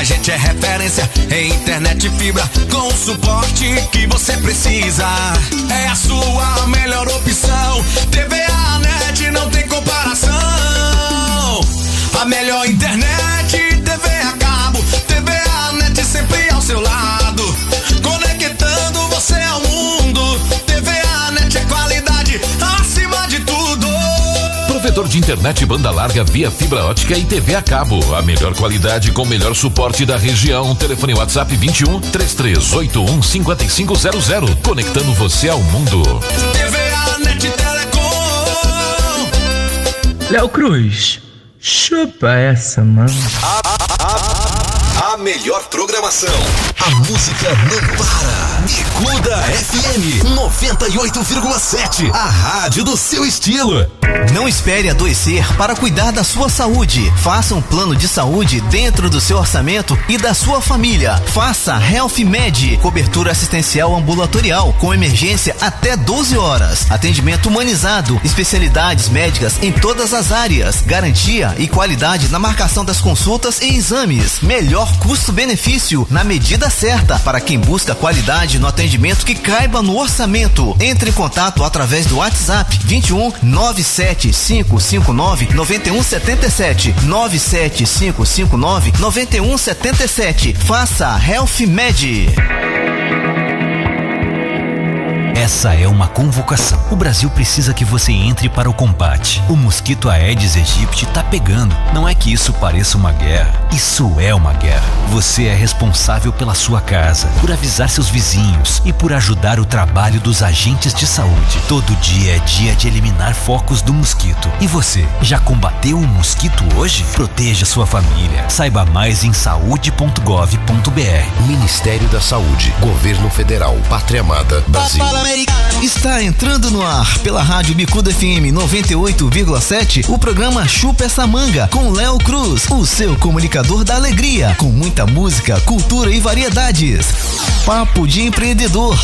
A gente é referência em internet fibra com o suporte que você precisa. É a sua melhor opção. TV a net não tem comparação. A melhor internet, Provedor de internet banda larga via fibra ótica e TV a cabo. A melhor qualidade com o melhor suporte da região. Telefone WhatsApp 21 3381 5500. Conectando você ao mundo. TV a net Telecom. Léo Cruz, chupa essa, mano. A melhor programação. A música não para. Escuda FM 98,7. A rádio do seu estilo. Não espere adoecer para cuidar da sua saúde. Faça um plano de saúde dentro do seu orçamento e da sua família. Faça Health Med, cobertura assistencial ambulatorial com emergência até 12 horas. Atendimento humanizado, especialidades médicas em todas as áreas, garantia e qualidade na marcação das consultas e exames. Melhor custo-benefício na medida certa para quem busca qualidade no atendimento que caiba no orçamento. Entre em contato através do WhatsApp 21 97559 9177 97559 9177. Faça Health Med. Essa é uma convocação. O Brasil precisa que você entre para o combate. O mosquito Aedes aegypti tá pegando. Não é que isso pareça uma guerra. Isso é uma guerra. Você é responsável pela sua casa, por avisar seus vizinhos e por ajudar o trabalho dos agentes de saúde. Todo dia é dia de eliminar focos do mosquito. E você, já combateu o mosquito hoje? Proteja sua família. Saiba mais em saúde.gov.br. Ministério da Saúde. Governo Federal. Pátria Amada. Brasil. Está entrando no ar pela Rádio Bicuda FM 98,7 o programa Chupa essa manga com Léo Cruz, o seu comunicador da alegria, com muita música, cultura e variedades. Papo de empreendedor.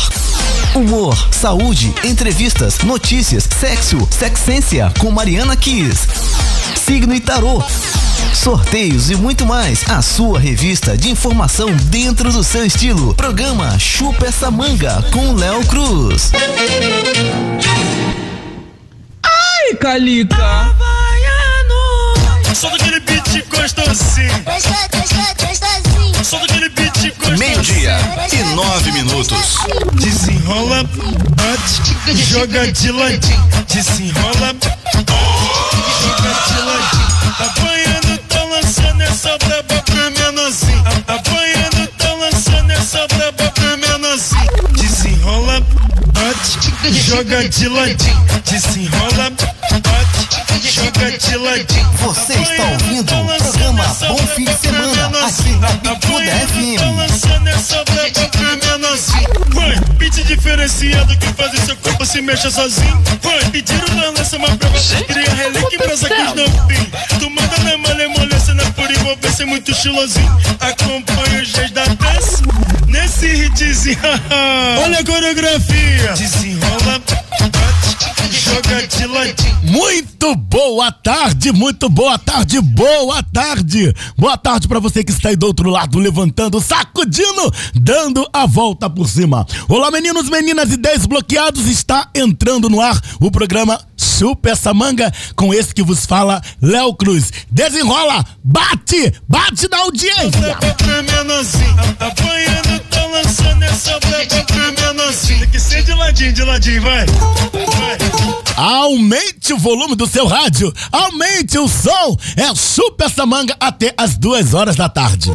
Humor, saúde, entrevistas, notícias, sexo, sexência com Mariana Kiss. Signo e tarô. Sorteios e muito mais. A sua revista de informação dentro do seu estilo. Programa Chupa essa manga com Léo Cruz. Ai, Calica. Só daquele beat gostosinho. Só daquele beat gostosinho. Meio-dia e nove minutos. Desenrola, bate, joga de ladinho. Desenrola, bate, joga de ladinho. Desenrola, bate, joga de ladinho. Você está ouvindo o programa Bom Fim de Semana aqui na Bicuda FM. lançando menorzinho. Vai, beat diferenciado que faz o seu corpo se mexa sozinho. Vai, pediram na lança uma prova. Cria relíquia pra sacos não fim. Tu manda na malemolência, na por envolvência, muito estilosinho. Acompanha os dias da dança. Nesse hitzinho, olha a coreografia. Desenrola, Muito boa tarde, muito boa tarde, boa tarde. Boa tarde pra você que está aí do outro lado, levantando, sacudindo, dando a volta por cima. Olá, meninos, meninas e desbloqueados, está entrando no ar o programa Chupa essa manga com esse que vos fala, Léo Cruz. Desenrola, bate, bate na audiência. menorzinho. Apanhando, tá lançando essa. Tem que ser de ladinho, de ladinho, vai. Vai. Aumente o volume do seu rádio, aumente o som. É Chupa essa manga até as duas horas da tarde.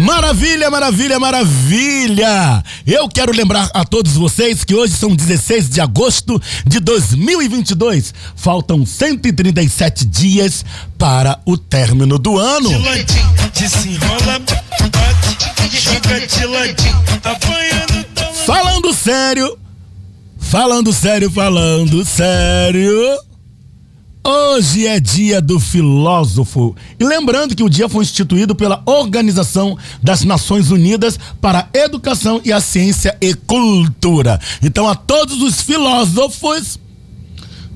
Maravilha, maravilha, maravilha! Eu quero lembrar a todos vocês que hoje são 16 de agosto de 2022. Faltam 137 dias para o término do ano. de ladinho, desenrola, bate, joga de ladinho, apanhando, tá Falando sério, falando sério, falando sério. Hoje é dia do filósofo. E lembrando que o dia foi instituído pela Organização das Nações Unidas para a Educação e a Ciência e Cultura. Então, a todos os filósofos,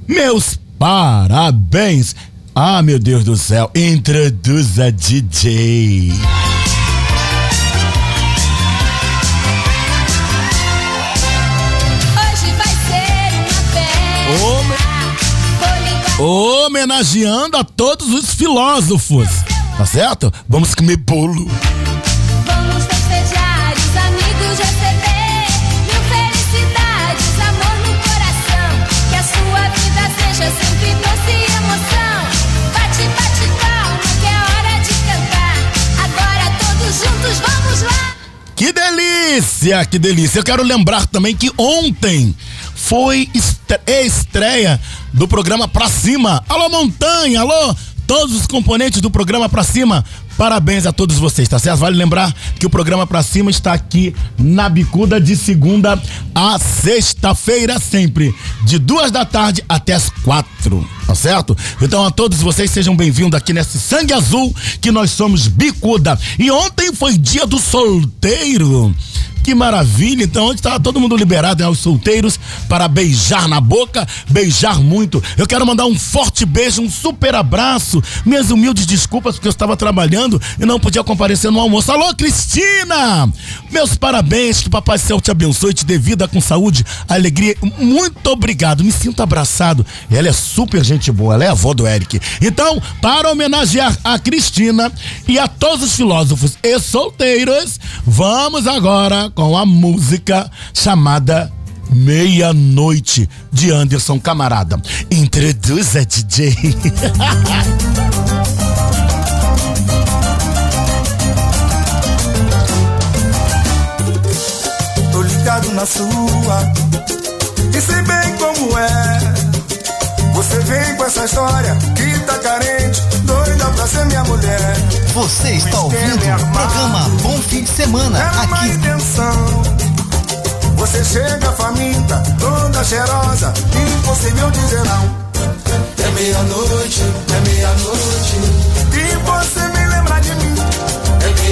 Meus parabéns. Ah, meu Deus do céu, introduza DJ. Homenageando a todos os filósofos. Tá certo? Vamos comer bolo. Vamos festejar, os amigos receber. Mil felicidades, amor no coração. Que a sua vida seja sempre doce e emoção. Bate, bate palma, que é hora de cantar. Agora todos juntos, vamos lá. Que delícia, que delícia. Eu quero lembrar também que ontem foi estre- estreia do programa Pra Cima. Alô, Montanha, alô, todos os componentes do programa Pra Cima. Parabéns a todos vocês, tá certo? Vale lembrar que o programa Pra Cima está aqui na Bicuda de segunda a sexta-feira, sempre, de duas da tarde até as quatro, tá certo? Então a todos vocês sejam bem-vindos aqui nesse sangue azul que nós somos Bicuda. E ontem foi dia do solteiro. Que maravilha! Então, onde está todo mundo liberado né, aos solteiros para beijar na boca, beijar muito. Eu quero mandar um forte beijo, um super abraço. Minhas humildes desculpas porque eu estava trabalhando e não podia comparecer no almoço. Alô, Cristina! Meus parabéns, que Papai Céu te abençoe te dê vida com saúde, alegria. Muito obrigado, me sinto abraçado. Ela é super gente boa, ela é avó do Eric. Então, para homenagear a Cristina e a todos os filósofos e solteiros, vamos agora com a música chamada Meia-Noite de Anderson Camarada. Introduza, DJ. Tô ligado na sua E sei bem como é Você vem com essa história Que tá carente Doida pra ser minha mulher. Você está ouvindo o programa Bom Fim de Semana Era uma aqui. intenção. Você chega faminta Toda cheirosa Impossível dizer não. É meia-noite É meia-noite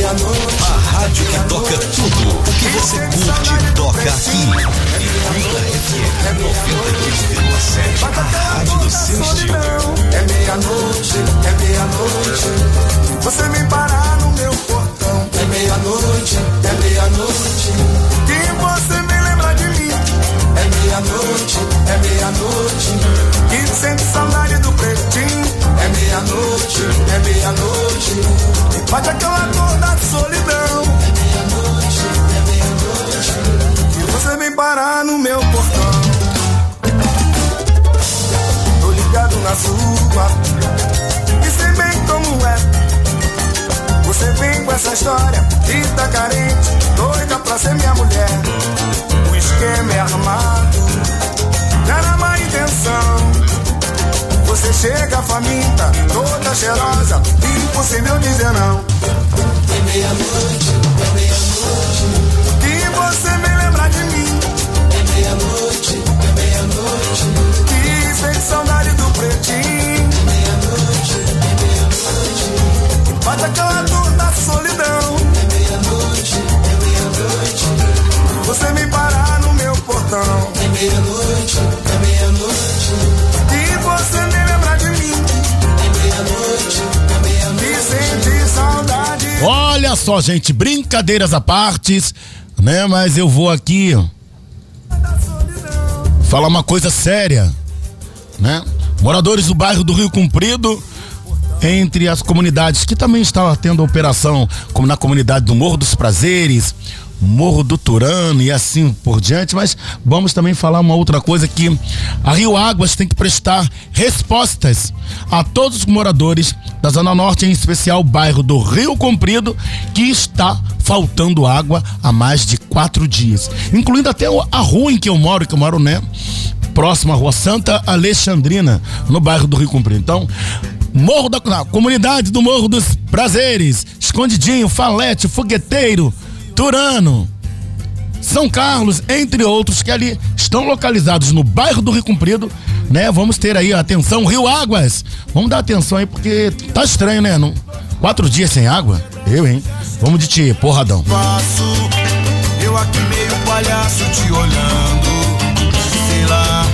A rádio que toca tudo. O que você curte, toca aqui. Bicuda FM 93,7. A rádio do seu estilo. É meia-noite, é meia-noite. Você me parar no meu portão. É meia-noite, é meia-noite. E você meia-noite, é meia-noite. E sente saudade do pretinho. É meia-noite, é meia-noite. E bate aquela dor da solidão. É meia-noite, é meia-noite. E você vem parar no meu portão. Tô ligado na sua E sei bem como é Você vem com essa história E tá carente Doida pra ser minha mulher esquema é armado Não era má intenção Você chega faminta Toda cheirosa Impossível dizer não É meia-noite É meia-noite E você me lembra de mim É meia-noite É meia-noite que sente saudade do pretinho. Meia-noite, é meia-noite. Bate aquela dor da solidão. É é meia-noite. Você me parar no meu portão. É meia-noite, é meia-noite. E você me lembra de mim. É meia-noite, é meia-noite. E sente saudade. Olha só, gente, brincadeiras à partes, né? Mas eu vou aqui falar uma coisa séria, né? Moradores do bairro do Rio Comprido, entre as comunidades que também estão tendo operação, como na comunidade do Morro dos Prazeres, Morro do Turano e assim por diante, mas vamos também falar uma outra coisa que a Rio Águas tem que prestar respostas a todos os moradores da Zona Norte, em especial o bairro do Rio Comprido, que está faltando água há mais de quatro dias, incluindo até a rua em que eu moro, que eu moro, né? Próxima à rua Santa Alexandrina, no bairro do Rio Comprido. Então, Morro da comunidade do Morro dos Prazeres, Escondidinho, Falete, Fogueteiro, Turano, São Carlos, entre outros que ali estão localizados no bairro do Rio Comprido, né? Vamos ter aí atenção, Rio Águas. Vamos dar atenção aí porque tá estranho, né? Quatro dias sem água? Eu, hein? Vamos de ti, porradão. Faço eu aqui meio palhaço te olhando, sei lá.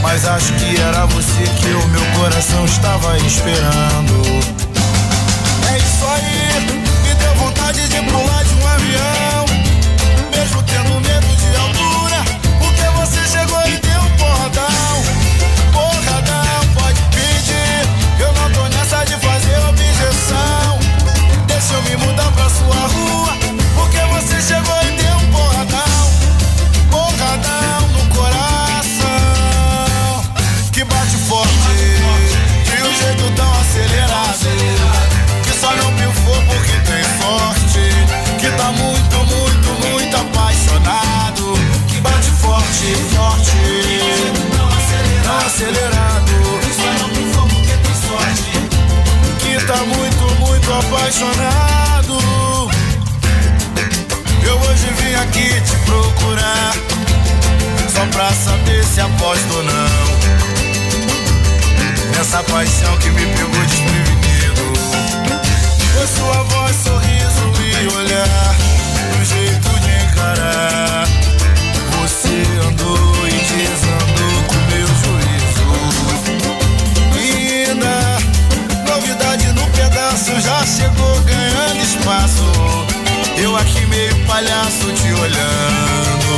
Mas acho que era você que o meu coração estava esperando. É isso aí, me deu vontade de pular apaixonado. Eu hoje vim aqui te procurar. Só pra saber se aposto ou não. Nessa paixão que me pegou desprevenido. Foi sua voz, sorriso e olhar, um jeito de encarar. Você andou aqui meio palhaço te olhando.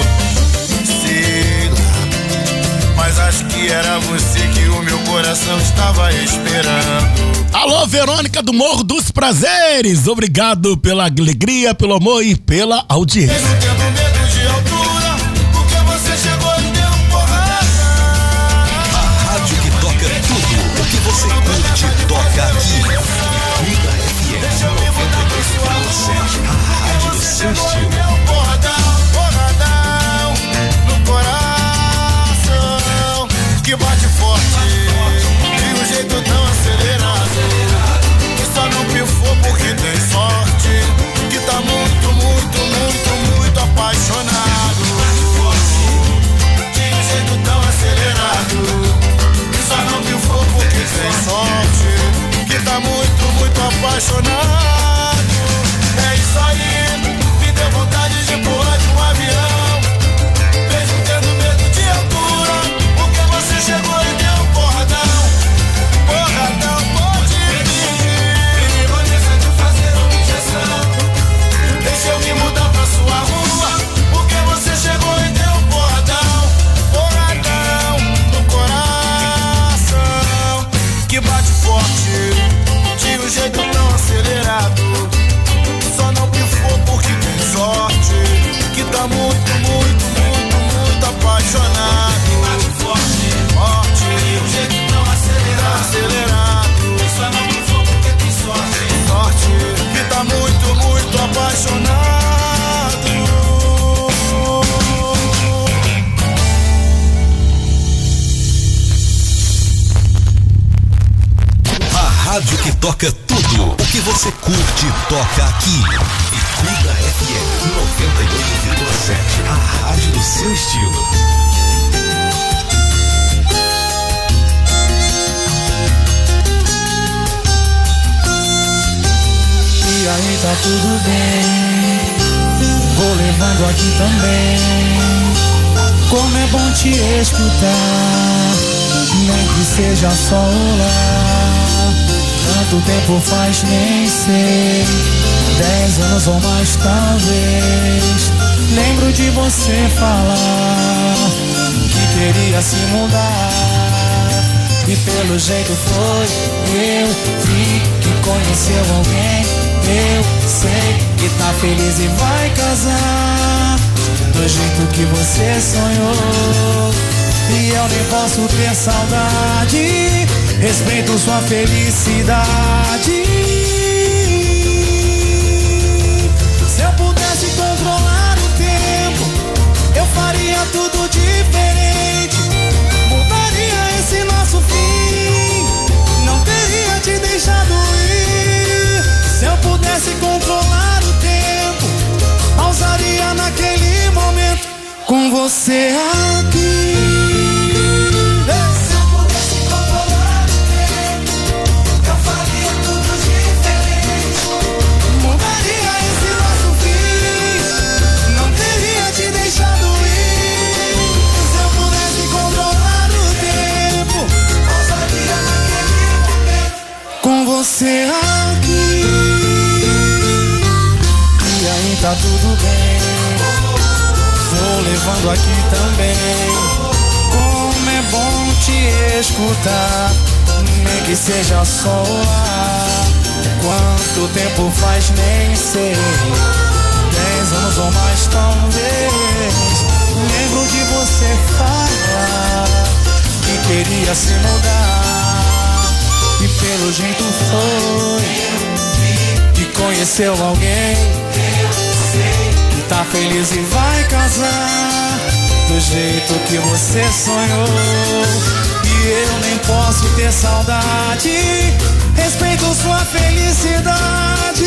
Sei lá, mas acho que era você que o meu coração estava esperando. Alô, Verônica do Morro dos Prazeres. Obrigado pela alegria, pelo amor e pela audiência. Muito rádio que toca tudo o que você curte toca aqui. Bicuda FM 98,7. A rádio do seu estilo. E aí tá tudo bem, vou levando aqui também. Como é bom te escutar, nem que seja só olá. Tanto tempo faz, nem sei. Dez anos ou mais, talvez. Lembro de você falar que queria se mudar. E pelo jeito foi, eu vi que conheceu alguém. Eu sei que tá feliz e vai casar do jeito que você sonhou. E eu nem posso ter saudade. Respeito sua felicidade. Se eu pudesse controlar o tempo, eu faria tudo diferente. Mudaria esse nosso fim. Não teria te deixado ir. Se eu pudesse controlar o tempo, pausaria naquele momento com você aqui. Você aqui. E aí tá tudo bem. Vou levando aqui também. Como é bom te escutar, nem que seja só o ar. Quanto tempo faz, nem sei. Dez anos ou mais, talvez. Lembro de você falar que queria se mudar. Pelo jeito foi que conheceu alguém que tá feliz e vai casar do jeito que você sonhou. E eu nem posso ter saudade. Respeito sua felicidade.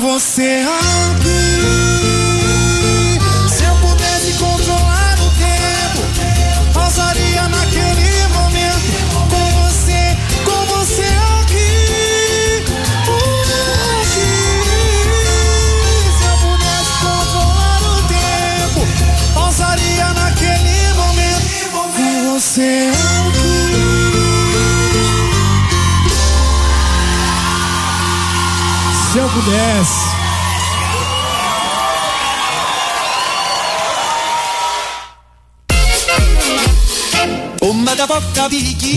Você aqui. Pudesse.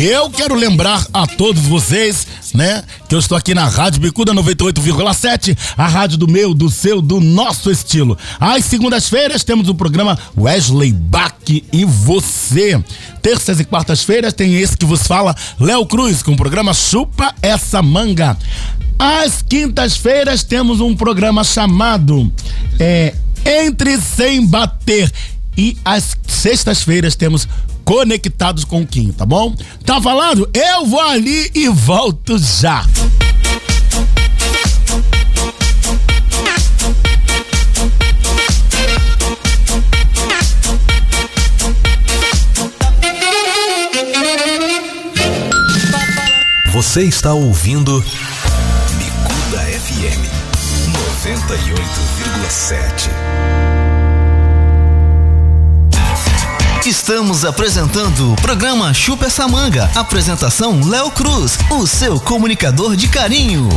Eu quero lembrar a todos vocês, né, que eu estou aqui na Rádio Bicuda 98,7, a rádio do meu, do seu, do nosso estilo. Às segundas-feiras temos o programa Wesley Bach e você. Terças e quartas-feiras tem esse que vos fala, Léo Cruz, com o programa Chupa Essa Manga. Às quintas-feiras temos um programa chamado é, Entre Sem Bater. E às sextas-feiras temos Conectados com o Kim, tá bom? Tá falando? Eu vou ali e volto já. Você está ouvindo Bicuda FM 98,7. Estamos apresentando o programa Chupa essa manga. Apresentação Léo Cruz, o seu comunicador de carinho.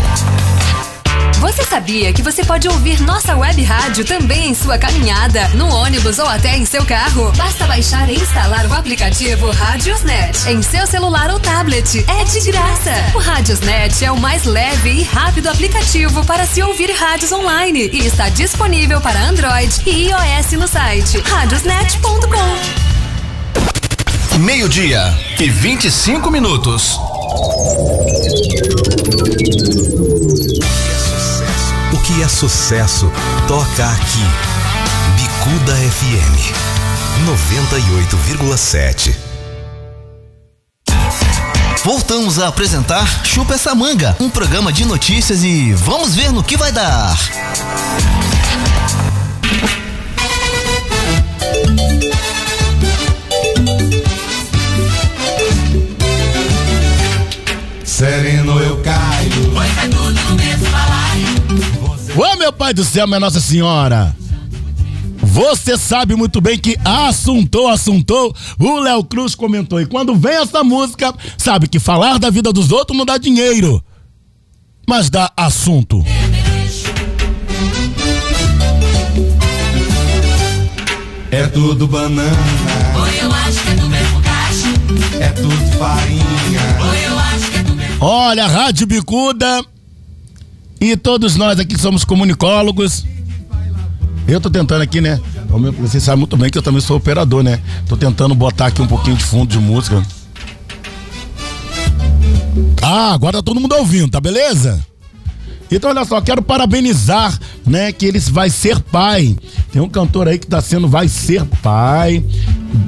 Você sabia que você pode ouvir nossa web rádio também em sua caminhada, no ônibus ou até em seu carro? Basta baixar e instalar o aplicativo Radiosnet em seu celular ou tablet. É de graça. O Radiosnet é o mais leve e rápido aplicativo para se ouvir rádios online e está disponível para Android e iOS no site radiosnet.com. Meio-dia e 25 minutos. O que é sucesso toca aqui. Bicuda FM 98,7. Voltamos a apresentar Chupa essa manga, um programa de notícias e vamos ver no que vai dar. Sereno eu caio. Pois é tudo no mesmo balaio. Ô meu pai do céu, minha Nossa Senhora! Você sabe muito bem que assuntou, assuntou, o Léo Cruz comentou. E quando vem essa música, sabe que falar da vida dos outros não dá dinheiro, mas dá assunto. É tudo banana, Oi, eu acho que é do mesmo cacho. é tudo farinha. Oi, eu Olha, Rádio Bicuda e todos nós aqui somos comunicólogos. Eu tô tentando aqui, né? Você sabe muito bem que eu também sou operador, né? Tô tentando botar aqui um pouquinho de fundo de música. Ah, agora tá todo mundo ouvindo, tá beleza? Então, olha só, quero parabenizar, né, que ele vai ser pai. Tem um cantor aí que tá sendo, vai ser pai.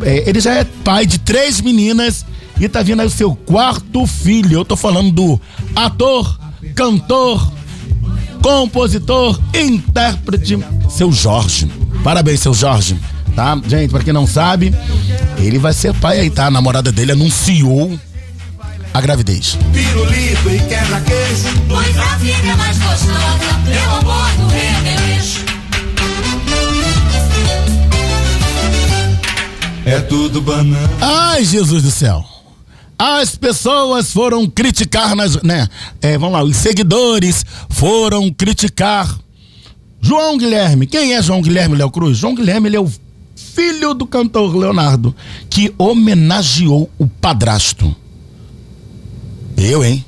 É, ele já é pai de três meninas e tá vindo aí o seu quarto filho. Eu tô falando do ator, cantor, compositor, intérprete, seu Jorge. Parabéns, seu Jorge. Tá? Gente, pra quem não sabe, ele vai ser pai aí, tá? A namorada dele anunciou a gravidez. Pirulito e quebra-queixo. Pois a vida é mais gostosa pelo amor do. É tudo banana. Ai, Jesus do céu. As pessoas foram criticar nas, né? É, vamos lá, os seguidores foram criticar João Guilherme. Quem é João Guilherme Léo Cruz? João Guilherme ele é o filho do cantor Leonardo que homenageou o padrasto. Eu, hein?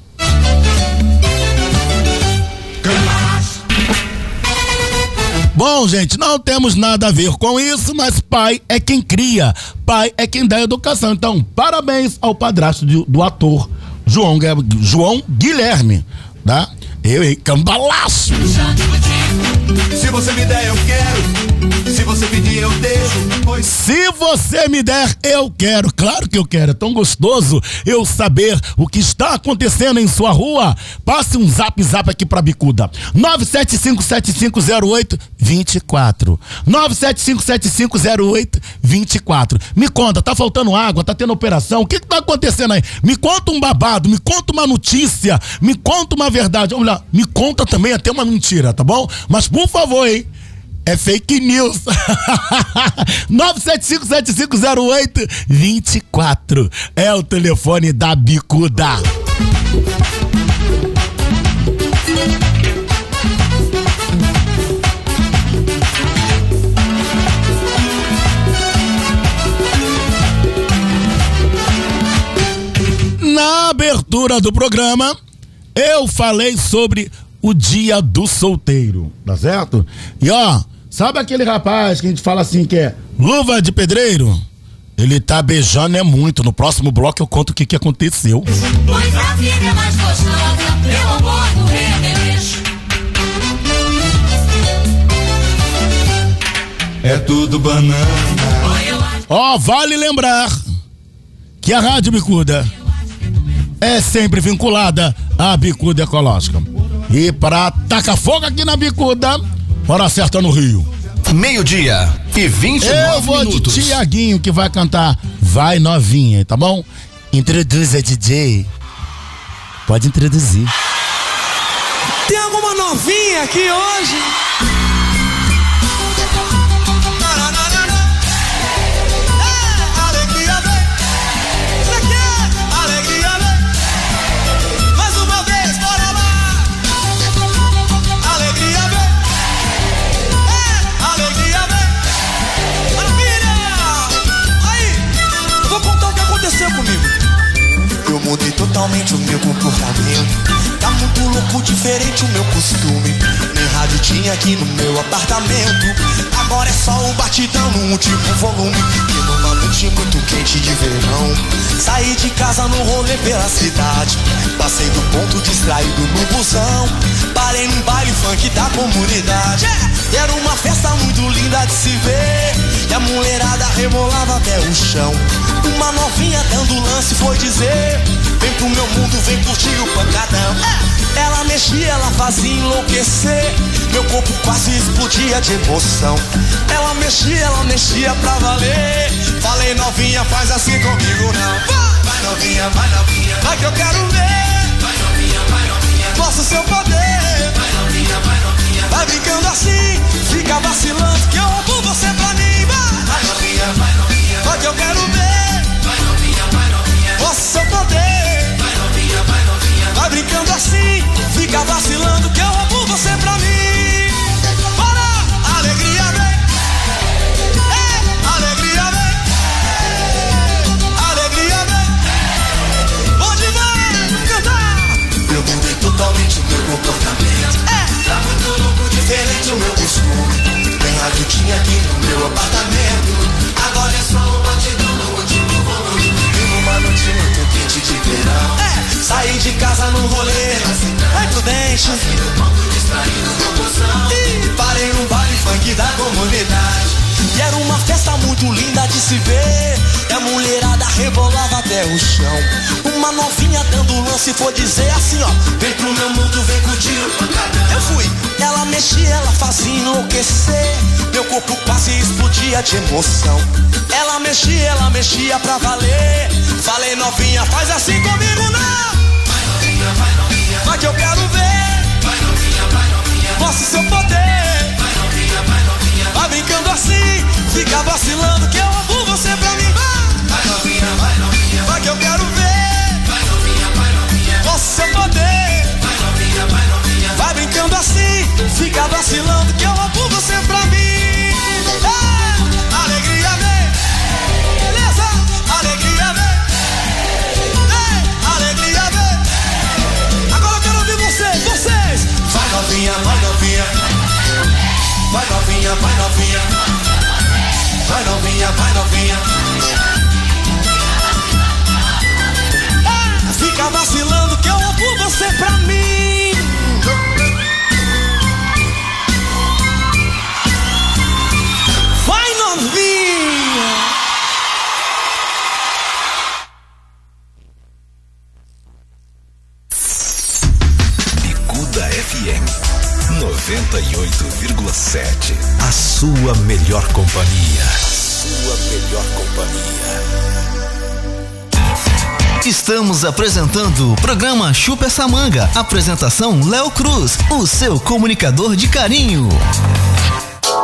Bom, gente, não temos nada a ver com isso, mas pai é quem cria, pai é quem dá educação. Então, parabéns ao padrasto de- do ator João, João Guilherme, tá? Eu, hein? Cambalaço! Se você me der, eu quero. Se você pedir, eu deixo. Pois Se você me der, eu quero. Claro que eu quero. É tão gostoso eu saber o que está acontecendo em sua rua. Passe um zap zap aqui pra Bicuda. 975750824. 975750824. Me conta, tá faltando água, tá tendo operação? O que que tá acontecendo aí? Me conta um babado, me conta uma notícia, me conta uma verdade. Lá, me conta também até uma mentira, tá bom? Mas por favor, hein? É fake news. 975750824 é o telefone da Bicuda. Na abertura do programa, eu falei sobre o dia do solteiro, tá certo? E ó, sabe aquele rapaz que a gente fala assim que é luva de pedreiro? Ele tá beijando é muito. No próximo bloco eu conto o que que aconteceu. Pois a vida é mais gostosa pelo amor do remeleixo. é tudo banana. Ó, vale lembrar que a Rádio Bicuda é sempre vinculada à Bicuda Ecológica. E para tacar fogo aqui na Bicuda, hora certa no Rio. Meio-dia e 29 Eu vou minutos. de Tiaguinho que vai cantar Vai Novinha, tá bom? Introduz a DJ. Pode introduzir. Tem alguma novinha aqui hoje? Diferente o meu costume. Nem rádio tinha aqui no meu apartamento. Agora é só o batidão no último volume. E numa noite muito quente de verão. Saí de casa no rolê pela cidade. Passei do ponto distraído no busão. Parei num baile funk da comunidade. Era uma festa muito linda de se ver. E a mulherada rebolava até o chão. Uma novinha dando lance foi dizer: Vem pro meu mundo, vem curtir o pancadão. Ela mexia, ela fazia enlouquecer. Meu corpo quase explodia de emoção. Ela mexia, ela mexia pra valer. Falei, novinha, faz assim comigo, não. Vai, vai novinha, vai novinha. Vai que eu quero ver. Vai novinha, vai novinha. Mostra seu poder. Vai novinha, vai novinha. Vai brincando assim, fica vacilando que eu roubo você pra mim. Vai, vai novinha, vai novinha. Vai que eu quero ver. Vai novinha, vai novinha. Mostra seu poder brincando assim, fica vacilando que eu roubo você pra mim. Bora! Alegria vem! É, alegria vem! Alegria vem! Pode ver, cantar! Eu mudei é totalmente o meu comportamento. É! Tá muito louco, diferente o meu costume. Tem a Dutinha aqui no meu apartamento. Agora é só um batidão noite muito quente de verão. É, saí de casa num rolê, assim, né? vai prudente. Assim, e parei num baile funk da comunidade. E era uma festa muito linda de se ver. E a mulherada rebolava até o chão. Uma novinha dando lance foi dizer assim: ó, vem pro meu mundo, vem curtir o pancadão. Eu fui, ela mexia, ela fazia enlouquecer. Meu corpo quase explodia de emoção. Ela mexia, ela mexia pra valer. Falei, novinha, faz assim comigo, não. Vai novinha, vai novinha. Vai que eu quero ver. Vai novinha, vai novinha. Mostre seu poder. Vai novinha, vai novinha. Vai brincando assim. Fica vacilando que eu amo você pra mim. Vai, vai novinha, vai novinha. Vai que eu quero ver. Vai novinha, vai novinha. Mostre seu poder. Vai novinha, vai novinha. Vai brincando assim. Fica vacilando que eu amo você pra mim. É, novinha, vai novinha. Vai novinha, vai novinha. Vai novinha, vai novinha. Ah, Fica vacilando que eu amo você pra mim. Vai novinha. Sua melhor companhia. Sua melhor companhia. Estamos apresentando o programa Chupa essa manga. Apresentação Léo Cruz, o seu comunicador de carinho.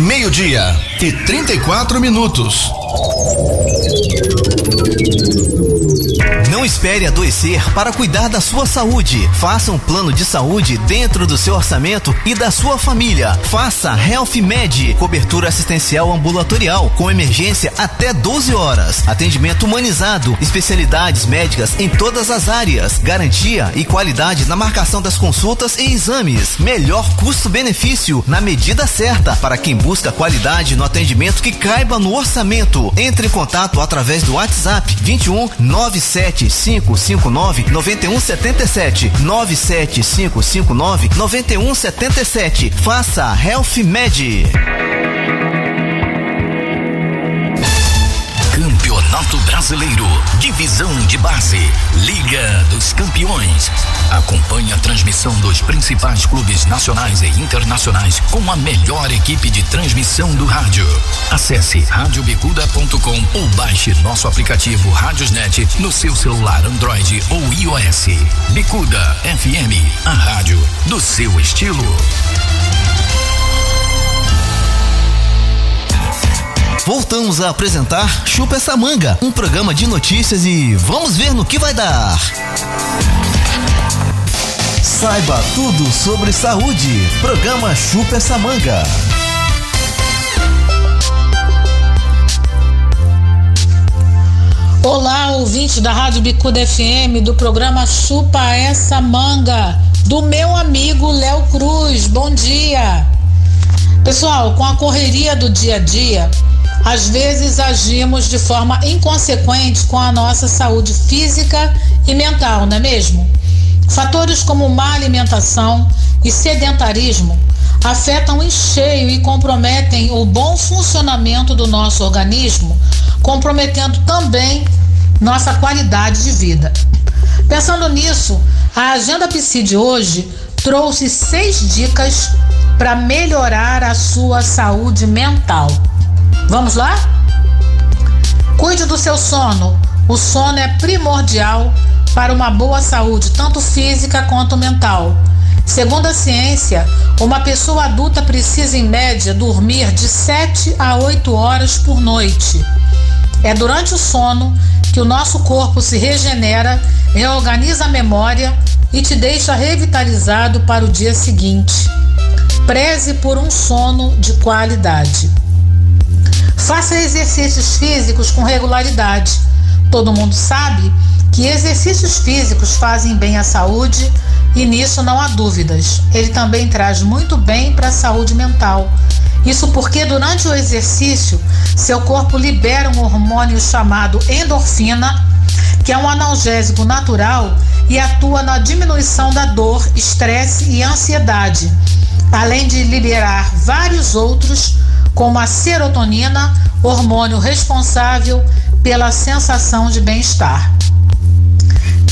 Meio-dia e 34 minutos. Não espere adoecer para cuidar da sua saúde. Faça um plano de saúde dentro do seu orçamento e da sua família. Faça Health Med, cobertura assistencial ambulatorial com emergência até 12 horas. Atendimento humanizado, especialidades médicas em todas as áreas, garantia e qualidade na marcação das consultas e exames. Melhor custo-benefício na medida certa para quem busca qualidade no atendimento que caiba no orçamento. Entre em contato através do WhatsApp 21 97559 9177 97559 9177. Faça Health Med. Campeonato Brasileiro, Divisão de Base, Liga dos Campeões. Acompanhe a transmissão dos principais clubes nacionais e internacionais com a melhor equipe de transmissão do rádio. Acesse radiobicuda.com ou baixe nosso aplicativo Radiosnet no seu celular Android ou iOS. Bicuda FM, a rádio do seu estilo. Voltamos a apresentar Chupa essa manga, um programa de notícias e vamos ver no que vai dar. Saiba tudo sobre saúde. Programa Chupa essa manga. Olá, ouvinte da Rádio Bicuda FM, do programa Chupa Essa Manga, do meu amigo Léo Cruz. Bom dia. Pessoal, com a correria do dia a dia, às vezes agimos de forma inconsequente com a nossa saúde física e mental, não é mesmo? Fatores como má alimentação e sedentarismo afetam em cheio e comprometem o bom funcionamento do nosso organismo, comprometendo também nossa qualidade de vida. Pensando nisso, a Agenda Psi de hoje trouxe seis dicas para melhorar a sua saúde mental. Vamos lá? Cuide do seu sono. O sono é primordial para uma boa saúde, tanto física quanto mental. Segundo a ciência, uma pessoa adulta precisa, em média, dormir de 7 a 8 horas por noite. É durante o sono que o nosso corpo se regenera, reorganiza a memória e te deixa revitalizado para o dia seguinte. Preze por um sono de qualidade. Faça exercícios físicos com regularidade. Todo mundo sabe que exercícios físicos fazem bem à saúde e nisso não há dúvidas. Ele também traz muito bem para a saúde mental. Isso porque durante o exercício, seu corpo libera um hormônio chamado endorfina, que é um analgésico natural e atua na diminuição da dor, estresse e ansiedade, além de liberar vários outros, como a serotonina, hormônio responsável pela sensação de bem-estar.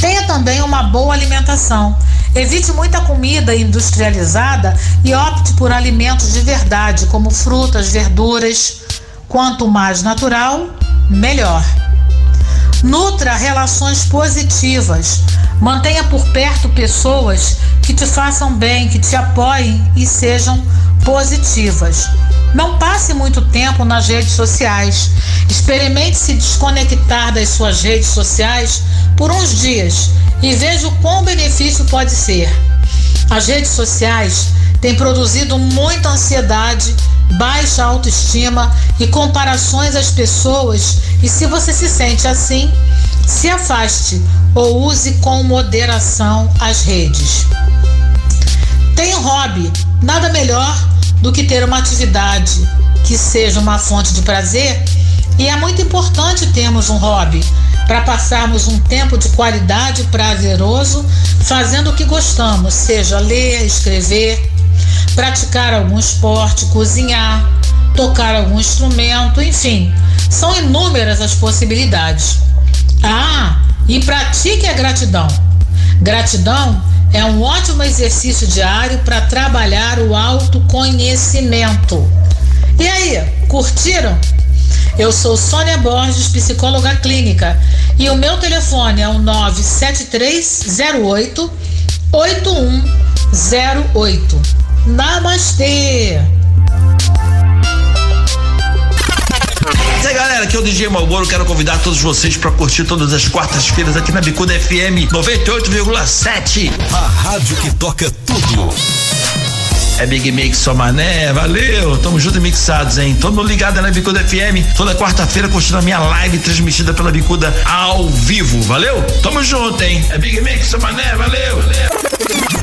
Tenha também uma boa alimentação. Evite muita comida industrializada e opte por alimentos de verdade, como frutas, verduras. Quanto mais natural, melhor. Nutra relações positivas. Mantenha por perto pessoas que te façam bem, que te apoiem e sejam positivas. Não passe muito tempo nas redes sociais. Experimente se desconectar das suas redes sociais por uns dias e veja o quão benefício pode ser. As redes sociais têm produzido muita ansiedade, baixa autoestima e comparações às pessoas, e se você se sente assim, se afaste ou use com moderação as redes. Tem um hobby, nada melhor do que ter uma atividade que seja uma fonte de prazer, e é muito importante termos um hobby para passarmos um tempo de qualidade prazeroso fazendo o que gostamos, seja ler, escrever, praticar algum esporte, cozinhar, tocar algum instrumento, enfim, são inúmeras as possibilidades. Ah, e pratique a gratidão. Gratidão é um ótimo exercício diário para trabalhar o autoconhecimento. E aí, curtiram? Eu sou Sônia Borges, psicóloga clínica, e o meu telefone é o 97308 8108. Namastê! E aí galera, aqui é o DJ Malboro, quero convidar todos vocês para curtir todas as quartas-feiras aqui na Bicuda FM 98,7. A rádio que toca tudo. É Big Mix só mané, valeu, tamo junto e mixados, hein? Todo ligado na Bicuda FM, toda quarta-feira curtindo a minha live transmitida pela Bicuda ao vivo, valeu? Tamo junto, hein? É Big Mix só mané, valeu, valeu.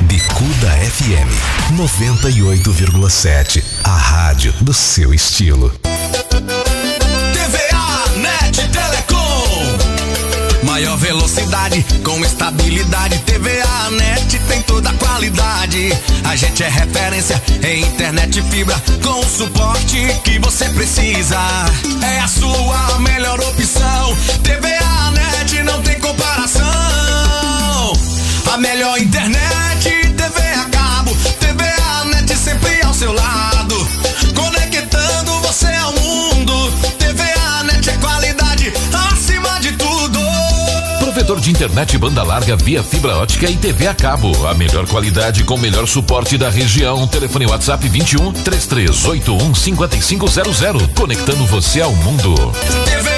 Bicuda FM 98,7. A rádio do seu estilo. Maior velocidade com estabilidade. TVA Net tem toda a qualidade. A gente é referência em internet fibra com o suporte que você precisa. É a sua melhor opção. TVA Net não tem comparação. A melhor internet, Provedor de internet banda larga via fibra ótica e TV a cabo. A melhor qualidade com o melhor suporte da região. Telefone WhatsApp 21 3381 5500. Conectando você ao mundo. TVA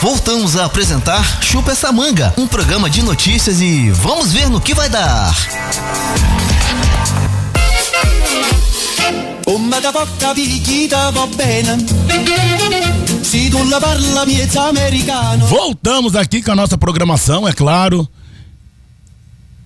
Voltamos a apresentar Chupa essa manga, um programa de notícias e vamos ver no que vai dar. Come da poca picchita va bene Se tu la parla americano Voltamos aqui com a nossa programação, é claro.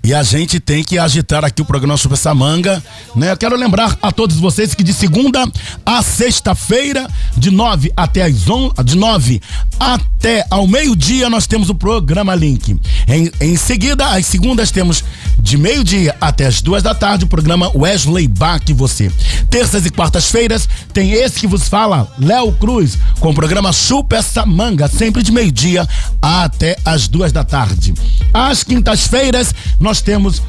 E a gente tem que agitar aqui o programa sobre essa manga, né? Eu quero lembrar a todos vocês que de segunda a sexta-feira, de 9 até as 11, de 9 até ao meio-dia nós temos o programa Link. Em, em seguida, às segundas temos de meio-dia até as duas da tarde o programa Wesley Bach você. Terças e quartas-feiras tem esse que vos fala, Léo Cruz, com o programa Chupa essa manga, sempre de meio-dia até as duas da tarde. Às quintas-feiras nós temos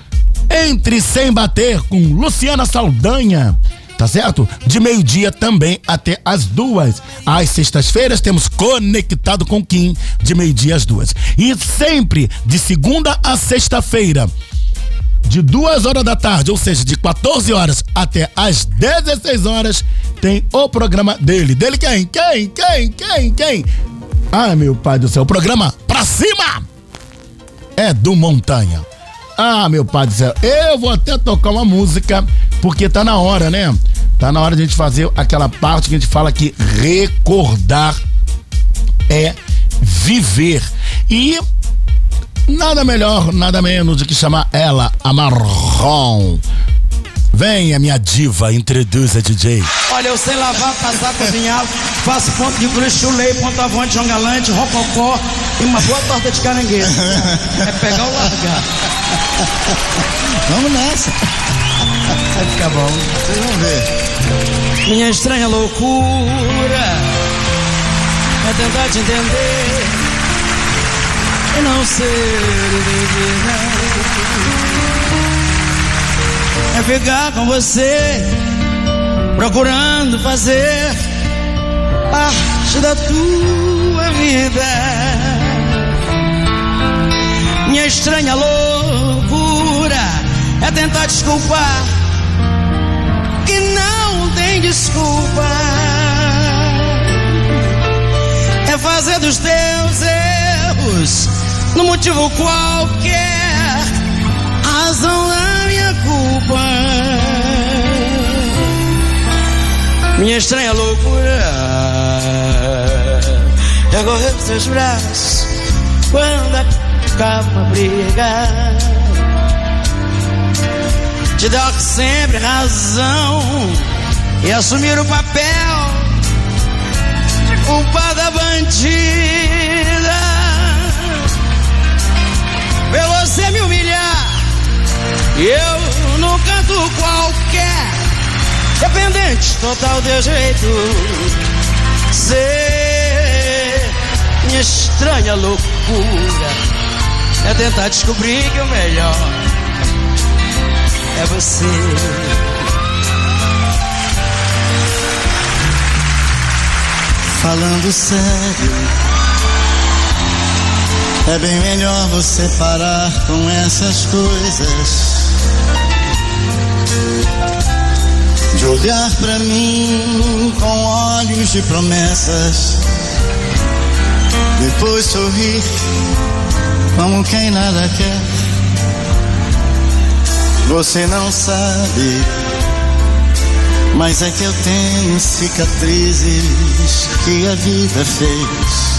Entre Sem Bater com Luciana Saldanha. Tá certo? De meio-dia também até as duas. Às sextas-feiras temos Conectado com Kim, de meio-dia às duas. E sempre de segunda a sexta-feira, de duas horas da tarde, ou seja, de 14 horas até às 16 horas, tem o programa dele. Dele quem? Quem? Quem? Quem? Quem? Ai, meu pai do céu, o programa Pra Cima! é do Montanha. Ah, meu pai do céu, eu vou até tocar uma música, porque tá na hora, né? Tá na hora de a gente fazer aquela parte que a gente fala que recordar é viver. E nada melhor, nada menos do que chamar ela, a Marrom. Venha, minha diva, introduza DJ. Olha, eu sei lavar, passar, cozinhar, faço ponto de cruz, chulei, ponto avante, João Galante, rococó e uma boa torta de caranguejo. É pegar ou largar. Vamos nessa. Vai ficar bom. Vocês vão ver. Minha estranha loucura é tentar te entender e não ser É ficar com você, procurando fazer parte da tua vida. Minha estranha loucura é tentar desculpar que não tem desculpa. É fazer dos teus erros no motivo qualquer razão da minha culpa. Minha estranha loucura é correr pros seus braços quando acaba uma briga. Te dar sempre razão e assumir o papel de culpada bandida. Ver você me humilhar eu num canto qualquer, dependente total de jeito. Ser minha estranha loucura é tentar descobrir que o melhor é você. Falando sério, é bem melhor você parar com essas coisas. De olhar pra mim com olhos de promessas. Depois sorrir como quem nada quer. Você não sabe, mas é que eu tenho cicatrizes que a vida fez.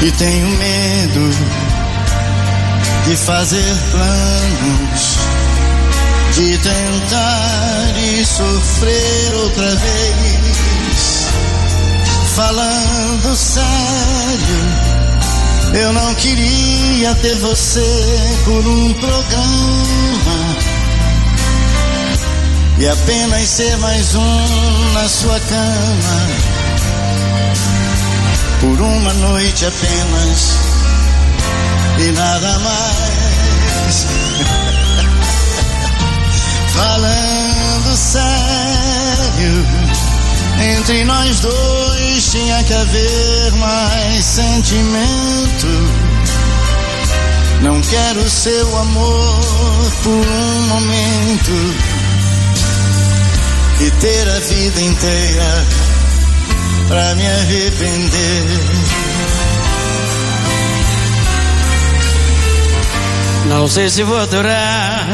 E tenho medo de fazer planos, de tentar e sofrer outra vez. Falando sério. Eu não queria ter você por um programa e apenas ser mais um na sua cama por uma noite apenas e nada mais. Falando sério, entre nós dois tinha que haver mais sentimento. Não quero seu amor por um momento e ter a vida inteira pra me arrepender. Não sei se vou durar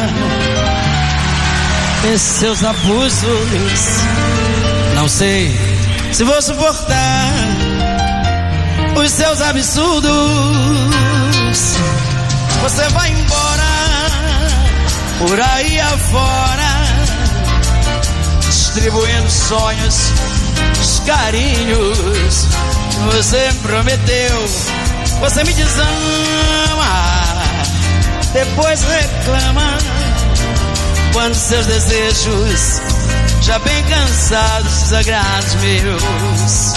esses seus abusos. Não sei se vou suportar os seus absurdos. Você vai embora por aí afora, distribuindo sonhos, os carinhos. Você prometeu, você me desama, depois reclama quando seus desejos já bem cansados dos agrados meus.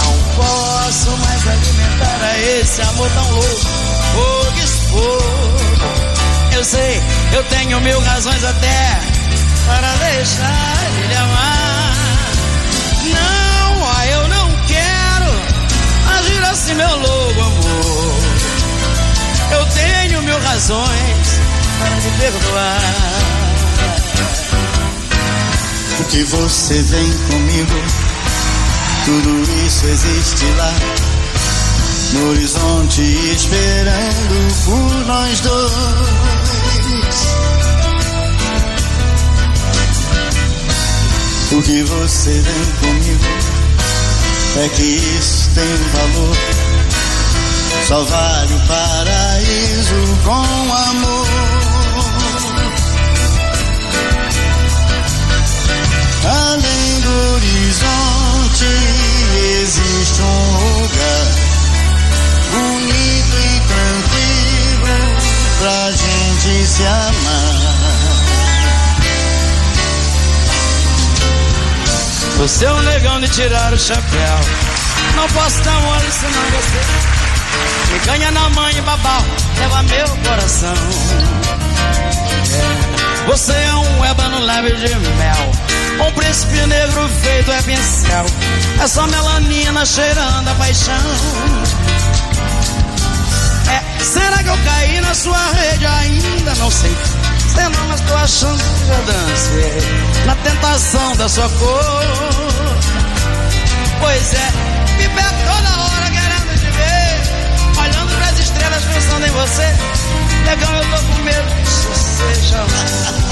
Não posso mais alimentar a esse amor tão louco, fogo expor. Eu sei, eu tenho mil razões até para deixar ele amar. Não, ah, eu não quero agir assim, meu louco amor. Eu tenho mil razões para me perdoar. Que você vem comigo, tudo isso existe lá. no horizonte esperando por nós dois. O que você vem comigo é que isso tem valor. Só vale o paraíso com amor. Horizonte existe um lugar bonito e tranquilo pra gente se amar. Você é um negão de tirar o chapéu. Não posso dar mole se não você me ganha na mãe e babau, leva meu coração. É. Você é um ébano lábio de mel. Um príncipe negro feito é pincel. É só melanina cheirando a paixão. É, será que eu caí na sua rede? Ainda não sei. Sei não, mas tô achando que já dancei na tentação da sua cor. Pois é, me pego toda hora querendo te ver. Olhando pras estrelas pensando em você. Legal, eu tô com medo que isso seja.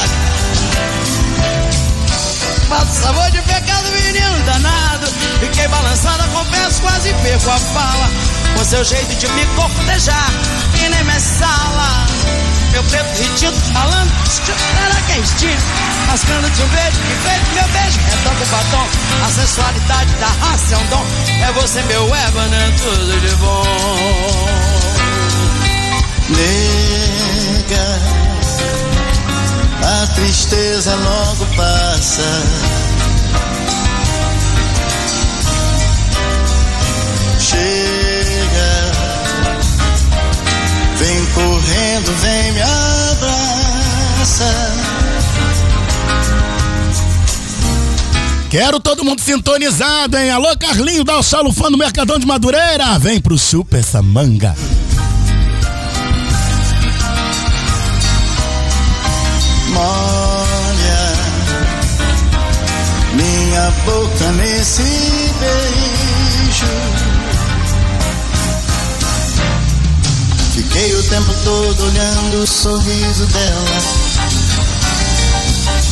Faço sabor de pecado, menino danado. Fiquei balançada, confesso, quase perco a fala. Com seu jeito de me cortejar, e nem me sala. Meu preto ridículo falando, era que é instinto. Mascando de um beijo, que feito meu beijo. É tão com batom, a sensualidade da raça é um dom. É você, meu ébano, é tudo de bom. Nega, a tristeza logo passa. Chega, vem correndo, vem me abraça. Quero todo mundo sintonizado, hein? Alô, Carlinho, dá o solo fã do Mercadão de Madureira. Vem pro Super essa boca nesse beijo. Fiquei o tempo todo olhando o sorriso dela.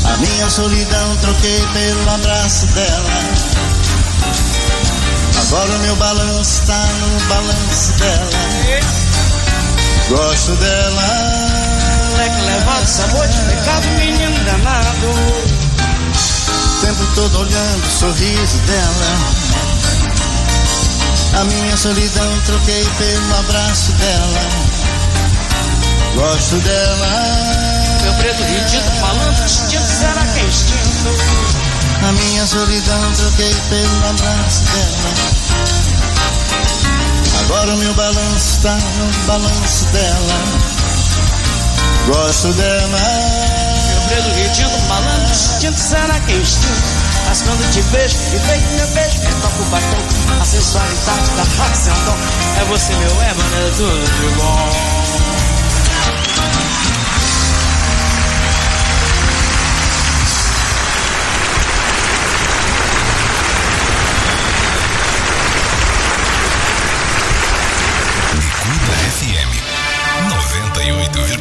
A minha solidão troquei pelo abraço dela. Agora o meu balanço tá no balanço dela. Gosto dela. Moleque levado, sabor de pecado, menino danado. Tempo todo olhando o sorriso dela. A minha solidão troquei pelo abraço dela. Gosto dela. Meu preto ridículo falando, instinto, será que é instinto? A minha solidão troquei pelo abraço dela. Agora o meu balanço tá no balanço dela. Gosto dela. Meu preto ridículo falando, instinto, será que é instinto? Mas quando te vejo, e feito meu beijo, me toca o batom. A sensualidade da é um dom. É você, meu ébano, é tudo de bom.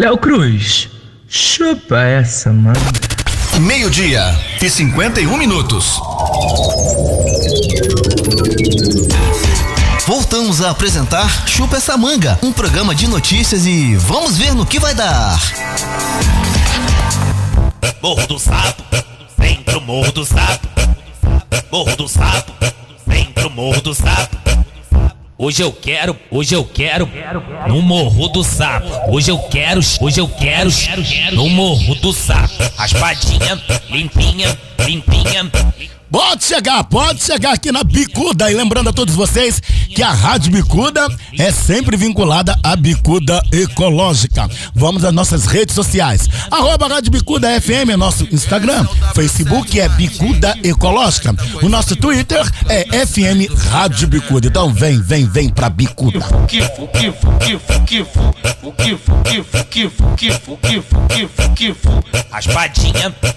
Léo Cruz, chupa essa, mano. Meio-dia e 51 minutos. Voltamos a apresentar Chupa essa manga, um programa de notícias e vamos ver no que vai dar. Morro do Sapo, vem pro Morro do Sapo. Morro do Sapo, vem pro Morro do Sapo. Hoje eu quero, hoje eu quero no Morro do Sapo. Hoje eu quero, hoje eu quero no Morro do Sapo. Raspadinha, limpinha, limpinha. Pode chegar, pode chegar aqui na Bicuda. E lembrando a todos vocês que a Rádio Bicuda é sempre vinculada à Bicuda Ecológica. Vamos às nossas redes sociais. Arroba Rádio Bicuda FM é nosso Instagram. Facebook é Bicuda Ecológica. O nosso Twitter é FM Rádio Bicuda. Então vem, vem, vem pra Bicuda.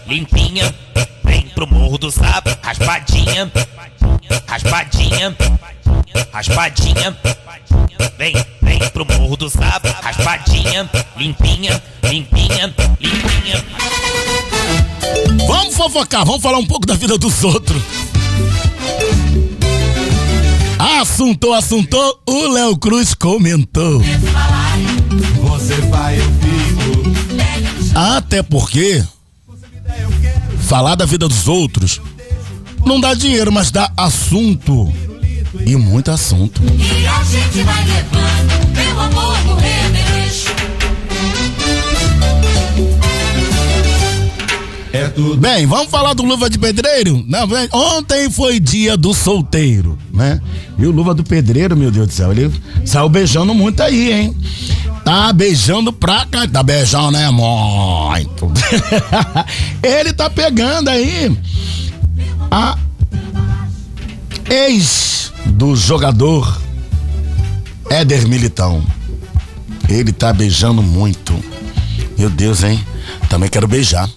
Limpinha. Vem pro morro do sapo, raspadinha, raspadinha, raspadinha. Vem, vem pro morro do sapo, raspadinha, limpinha, limpinha, limpinha. Vamos fofocar, vamos falar um pouco da vida dos outros. Assuntou, assuntou, o Léo Cruz comentou. Você vai, eu fico. Até porque falar da vida dos outros não dá dinheiro, mas dá assunto. E muito assunto. E a gente vai levando, meu amor, É tudo. Bem, vamos falar do Luva de Pedreiro? Não, vem. Ontem foi dia do solteiro, né? E o Luva do Pedreiro, meu Deus do céu, ele saiu beijando muito aí, hein? Tá beijando pra cá. Tá beijando, né? Muito. ele tá pegando aí a ex do jogador Éder Militão. Ele tá beijando muito. Meu Deus, hein? Também quero beijar.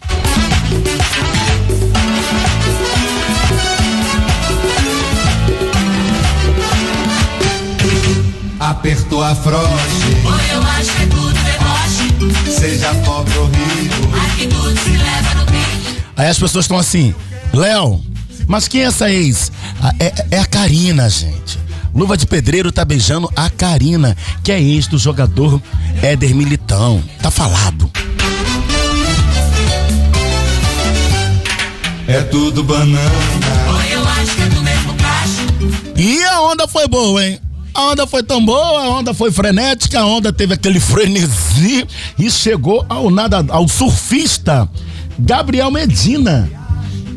Apertou a froche. Oi, eu acho que é tudo deboche. Seja pobre ou rico. Aqui tudo se leva no bico. Aí as pessoas estão assim, Léo, mas quem é essa ex? Ah, É, é a Karina, gente. Luva de Pedreiro tá beijando a Karina, que é ex do jogador Éder Militão. Tá falado. É tudo banana. Oi, eu acho que é do mesmo cacho. E a onda foi boa, hein? A onda foi tão boa, a onda foi frenética, a onda teve aquele frenesi e chegou ao nada ao surfista Gabriel Medina,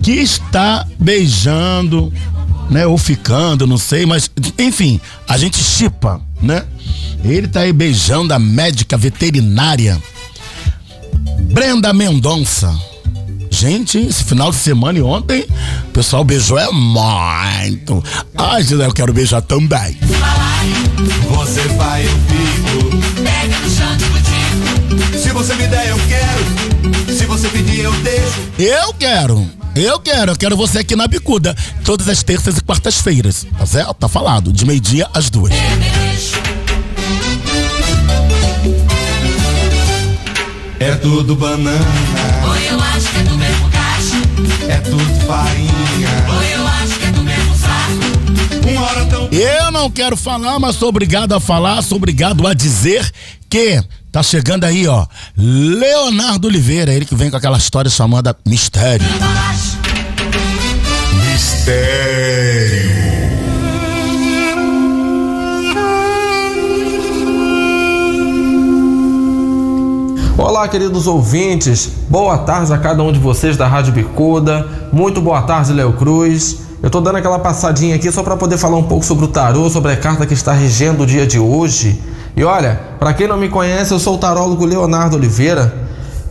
que está beijando, né, ou ficando, não sei, mas enfim, a gente chipa, né? Ele tá aí beijando a médica veterinária Brenda Mendonça. Gente, esse final de semana e ontem, o pessoal beijou é muito. Ai, Gisele, eu quero beijar também. Você vai, eu fico. Pega no chão de botico. Se você me der, eu quero. Se você pedir, eu deixo. Eu quero. Eu quero, eu quero você aqui na Bicuda. Todas as terças e quartas-feiras. Tá certo? Tá falado. De meio-dia às duas. É tudo banana. Eu acho que é do mesmo cacho. É tudo farinha. Eu acho que é do mesmo saco. Uma hora tão. Eu não quero falar, mas sou obrigado a falar, sou obrigado a dizer que tá chegando aí, ó, Leonardo Oliveira, ele que vem com aquela história chamada Mistério. Mistério. Olá, queridos ouvintes. Boa tarde a cada um de vocês da Rádio Bicuda. Muito boa tarde, Léo Cruz. Eu tô dando aquela passadinha aqui só para poder falar um pouco sobre o tarô, sobre a carta que está regendo o dia de hoje. E olha, para quem não me conhece, eu sou o tarólogo Leonardo Oliveira.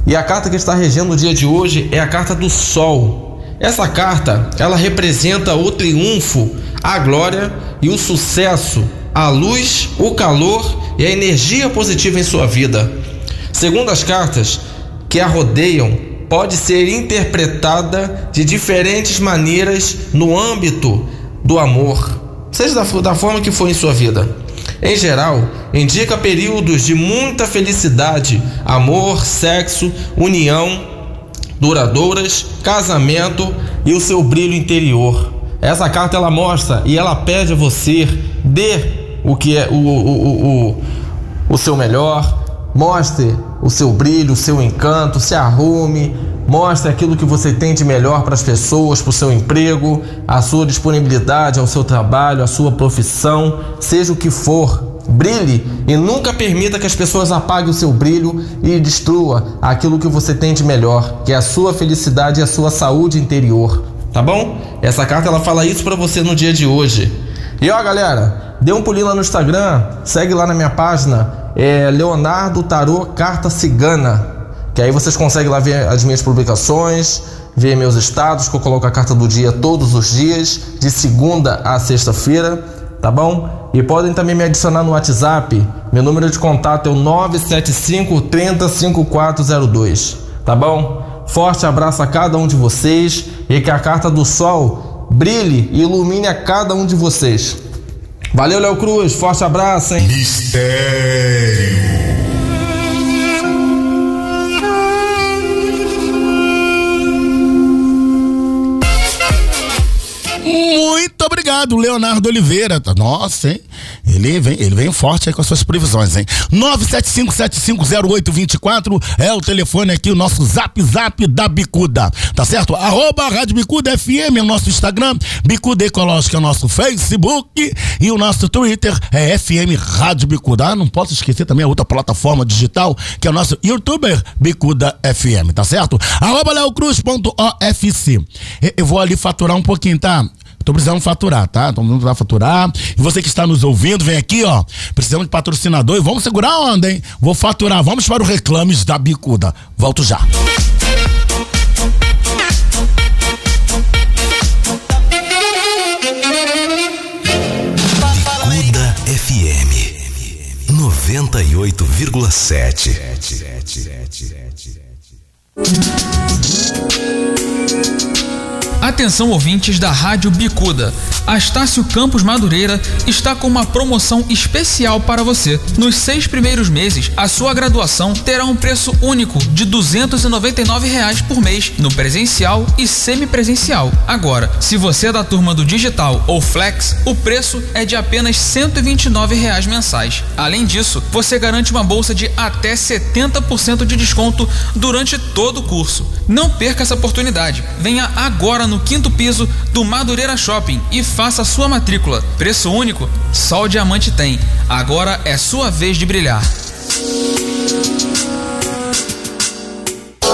E a carta que está regendo o dia de hoje é a carta do Sol. Essa carta, ela representa o triunfo, a glória e o sucesso, a luz, o calor e a energia positiva em sua vida. Segundo as cartas que a rodeiam, pode ser interpretada de diferentes maneiras no âmbito do amor, seja da, da forma que for em sua vida. Em geral, indica períodos de muita felicidade, amor, sexo, união duradouras, casamento e o seu brilho interior. Essa carta ela mostra e ela pede a você dê o que é o, o, o, o, o seu melhor, mostre o seu brilho, o seu encanto, se arrume, mostre aquilo que você tem de melhor para as pessoas, para o seu emprego, a sua disponibilidade ao seu trabalho, a sua profissão, seja o que for. brilhe e nunca permita que as pessoas apaguem o seu brilho e destrua aquilo que você tem de melhor, que é a sua felicidade e a sua saúde interior, tá bom? Essa carta ela fala isso para você no dia de hoje. E ó, galera, dê um pulinho lá no Instagram, segue lá na minha página, é Leonardo Tarô Carta Cigana, que aí vocês conseguem lá ver as minhas publicações, ver meus status, que eu coloco a carta do dia todos os dias, de segunda a sexta-feira, tá bom? E podem também me adicionar no WhatsApp. Meu número de contato é o 975 30 5402, tá bom? Forte abraço a cada um de vocês e que a carta do sol brilhe e ilumine a cada um de vocês. Valeu, Léo Cruz. Forte abraço, hein? Mistério. Muito obrigado, Leonardo Oliveira. Tá- Nossa, hein? Ele vem, ele vem forte aí com as suas previsões, hein? 975750824 é o telefone aqui, o nosso zap zap da Bicuda. Tá certo? Arroba Rádio Bicuda FM é o nosso Instagram, Bicuda Ecológica é o nosso Facebook e o nosso Twitter é FM Rádio Bicuda. Ah, não posso esquecer também a outra plataforma digital, que é o nosso YouTuber Bicuda FM, tá certo? Arroba leocruz.ofc. Eu- Eu vou ali faturar um pouquinho, tá? Tô precisando faturar, tá? Tô precisando faturar. E você que está nos ouvindo, vem aqui, ó. Precisamos de patrocinador e vamos segurar a onda, hein? Vou faturar. Vamos para o Reclames da Bicuda. Volto já. Bicuda FM 98,7. Atenção ouvintes da Rádio Bicuda. A Estácio Campos Madureira está com uma promoção especial para você. Nos seis primeiros meses, a sua graduação terá um preço único de 299 reais por mês no presencial e semipresencial. Agora, se você é da turma do digital ou flex, o preço é de apenas 129 reais mensais. Além disso, você garante uma bolsa de até 70% de desconto durante todo o curso. Não perca essa oportunidade. Venha agora no quinto piso do Madureira Shopping e faça sua matrícula. Preço único? Só o diamante tem. Agora é sua vez de brilhar.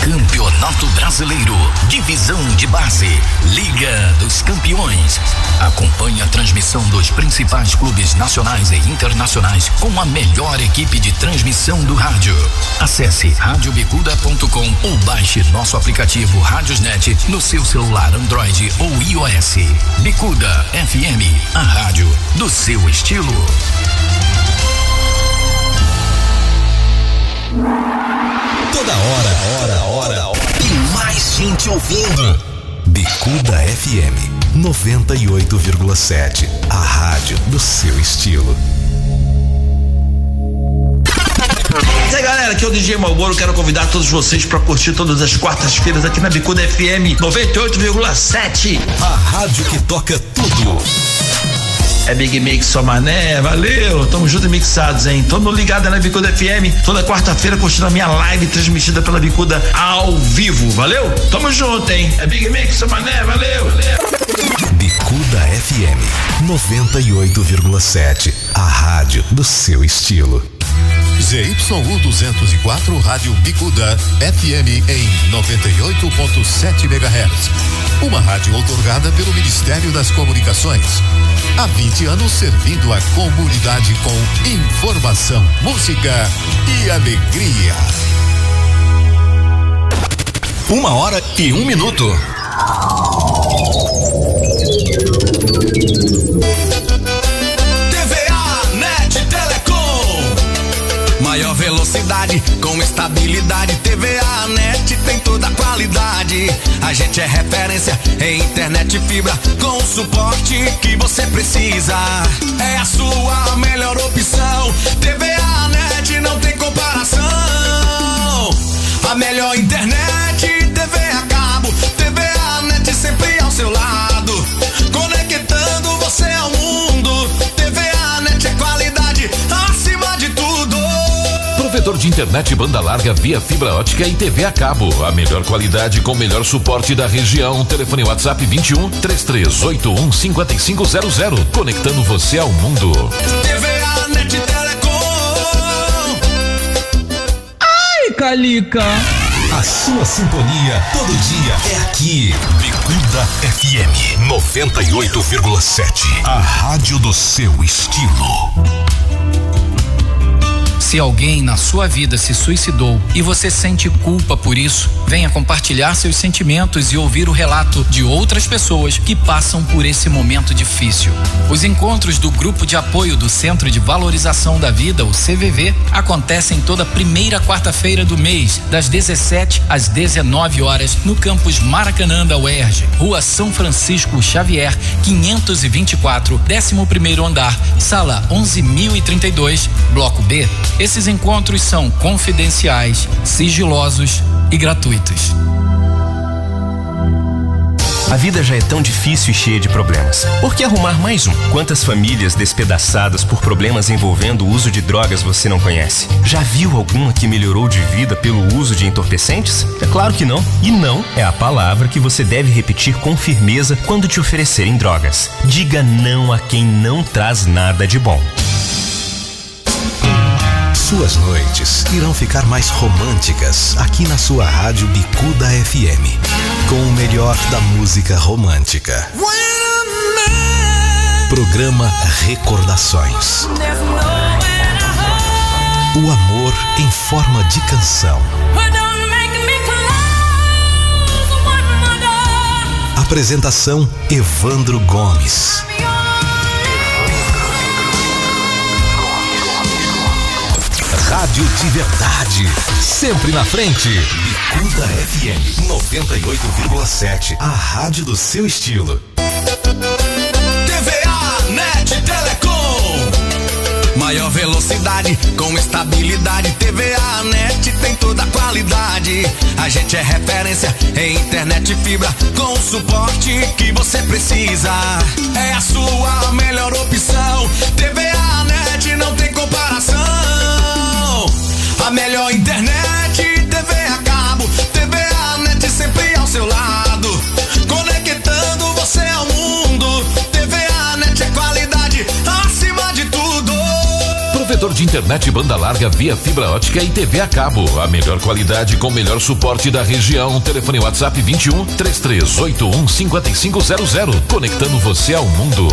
Campeonato Brasileiro, Divisão de Base, Liga dos Campeões. Acompanhe a transmissão dos principais clubes nacionais e internacionais com a melhor equipe de transmissão do rádio. Acesse radiobicuda.com ou baixe nosso aplicativo Radiosnet no seu celular Android ou iOS. Bicuda FM, a rádio do seu estilo. Toda hora, hora, hora, hora. E mais gente ouvindo. Bicuda FM 98,7. A rádio do seu estilo. E aí galera, aqui é o DJ Malboro, quero convidar todos vocês para curtir todas as quartas-feiras aqui na Bicuda FM 98,7. A rádio que toca tudo. É Big Mix só mané, valeu, tamo junto e mixados, hein? Tamo ligado na Bicuda FM, toda quarta-feira curtindo a minha live transmitida pela Bicuda ao vivo, valeu? Tamo junto, hein? É Big Mix só mané, valeu, valeu. Bicuda FM 98,7. A rádio do seu estilo. ZYU 204 Rádio Bicuda FM em 98.7 MHz. Uma rádio otorgada pelo Ministério das Comunicações. Há 20 anos servindo a comunidade com informação, música e alegria. Uma hora e um minuto. com estabilidade. TVA Net tem toda a qualidade. A gente é referência em internet fibra, com o suporte que você precisa. É a sua melhor opção. TVA Net não tem comparação. A melhor internet, TV a cabo, TVA Net sempre ao seu lado. De internet banda larga via fibra ótica e TV a cabo. A melhor qualidade com melhor suporte da região. Telefone WhatsApp 21 3381 5500. Conectando você ao mundo. TVA Net Telecom. Ai, Calica. A sua sintonia todo dia é aqui. Bicuda FM 98,7. A rádio do seu estilo. Se alguém na sua vida se suicidou e você sente culpa por isso, venha compartilhar seus sentimentos e ouvir o relato de outras pessoas que passam por esse momento difícil. Os encontros do Grupo de Apoio do Centro de Valorização da Vida, o CVV, acontecem toda primeira quarta-feira do mês, das 17 às 19 horas, no campus Maracanã da UERJ, Rua São Francisco Xavier, 524, 11º andar, sala 11032, bloco B. Esses encontros são confidenciais, sigilosos e gratuitos. A vida já é tão difícil e cheia de problemas. Por que arrumar mais um? Quantas famílias despedaçadas por problemas envolvendo o uso de drogas você não conhece? Já viu alguma que melhorou de vida pelo uso de entorpecentes? É claro que não. E não é a palavra que você deve repetir com firmeza quando te oferecerem drogas. Diga não a quem não traz nada de bom. Suas noites irão ficar mais românticas aqui na sua rádio Bicuda FM. Com o melhor da música romântica. Programa Recordações. O amor em forma de canção. Apresentação Evandro Gomes. Rádio de verdade, sempre na frente. Bicuda FM 98,7, a rádio do seu estilo. TVA Net Telecom. Maior velocidade com estabilidade. TVA Net tem toda a qualidade. A gente é referência em internet fibra com o suporte que você precisa. É a sua melhor opção. TVA Net não tem comparação. A melhor internet, TV a cabo, TVA Net sempre ao seu lado. Conectando você ao mundo. TVA Net é qualidade acima de tudo. Provedor de internet banda larga via fibra ótica e TV a cabo. A melhor qualidade com melhor suporte da região. Telefone WhatsApp 21 3381 5500. Conectando você ao mundo.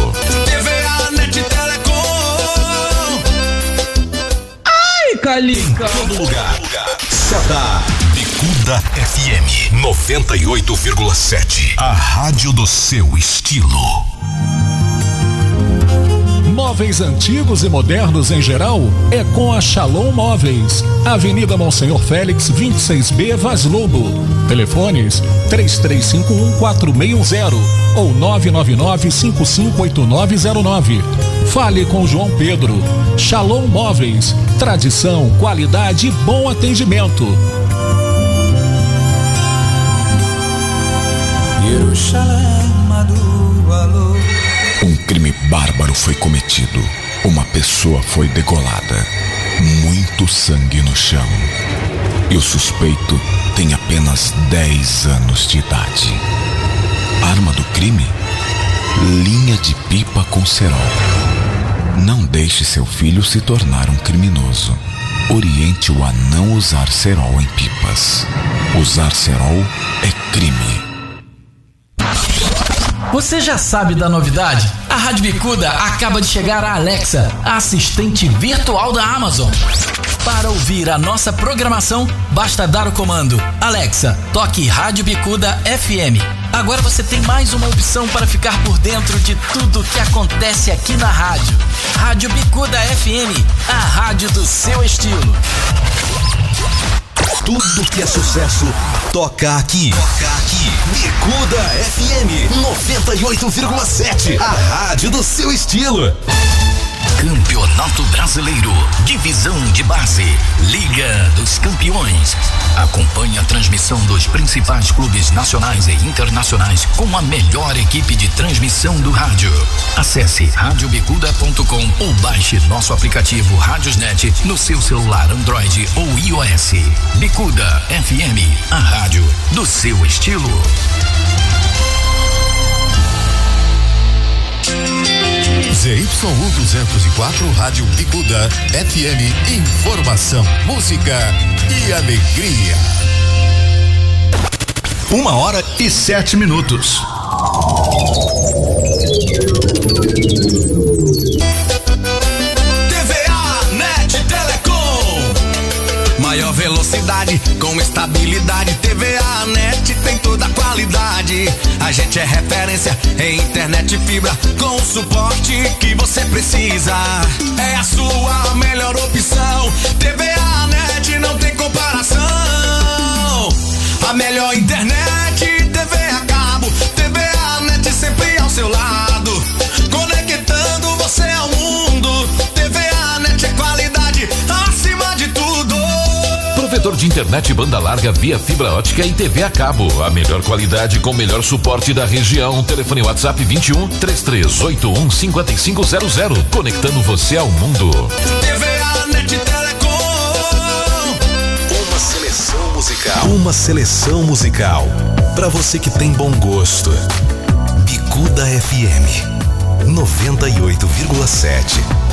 TVA Ai, Calica. Todo lugar. Seta. Bicuda FM 98,7. A rádio do seu estilo. Móveis antigos e modernos em geral é com a Shalom Móveis. Avenida Monsenhor Félix, 26B, Vaz Lobo. Telefones 33514610 ou 999558909. Fale com João Pedro. Shalom Móveis. Tradição, qualidade e bom atendimento. Um crime bárbaro foi cometido. Uma pessoa foi degolada. Muito sangue no chão. E o suspeito tem apenas 10 anos de idade. Arma do crime? Linha de pipa com cerol. Não deixe seu filho se tornar um criminoso. Oriente-o a não usar cerol em pipas. Usar cerol é crime. Você já sabe da novidade? A Rádio Bicuda acaba de chegar a Alexa, a assistente virtual da Amazon. Para ouvir a nossa programação, basta dar o comando Alexa, toque Rádio Bicuda FM. Agora você tem mais uma opção para ficar por dentro de tudo que acontece aqui na rádio. Rádio Bicuda FM, a rádio do seu estilo. Tudo que é sucesso toca aqui. Toca aqui. Bicuda FM 98,7. A rádio do seu estilo. Campeonato Brasileiro, Divisão de Base, Liga dos Campeões. Acompanhe a transmissão dos principais clubes nacionais e internacionais com a melhor equipe de transmissão do rádio. Acesse radiobicuda.com ou baixe nosso aplicativo Radiosnet no seu celular Android ou iOS. Bicuda FM, a rádio do seu estilo. ZYU 204 Rádio Bicuda FM Informação, música e alegria. Uma hora e sete minutos. Com estabilidade. TVA Net tem toda a qualidade. A gente é referência em internet fibra com o suporte que você precisa. É a sua melhor opção. TVA Net não tem comparação. A melhor internet, Provedor de internet banda larga via fibra ótica e TV a cabo. A melhor qualidade com o melhor suporte da região. Telefone WhatsApp 21 3381 5500. Conectando você ao mundo. TVA Net Telecom. Uma seleção musical. Uma seleção musical. Pra você que tem bom gosto. Bicuda FM 98,7.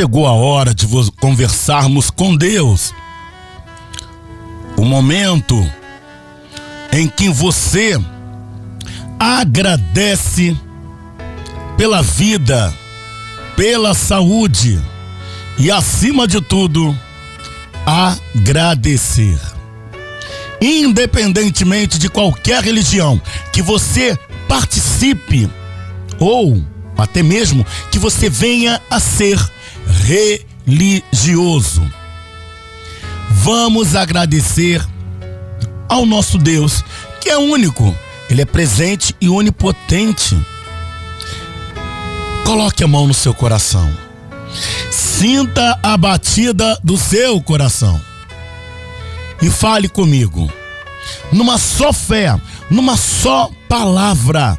Chegou a hora de conversarmos com Deus. O momento em que você agradece pela vida, pela saúde e, acima de tudo, agradecer. Independentemente de qualquer religião que você participe ou até mesmo que você venha a ser religioso. Vamos agradecer ao nosso Deus, que é único, ele é presente e onipotente. Coloque a mão no seu coração. Sinta a batida do seu coração. E fale comigo. Numa só fé, numa só palavra.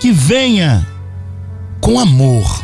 Que venha com amor.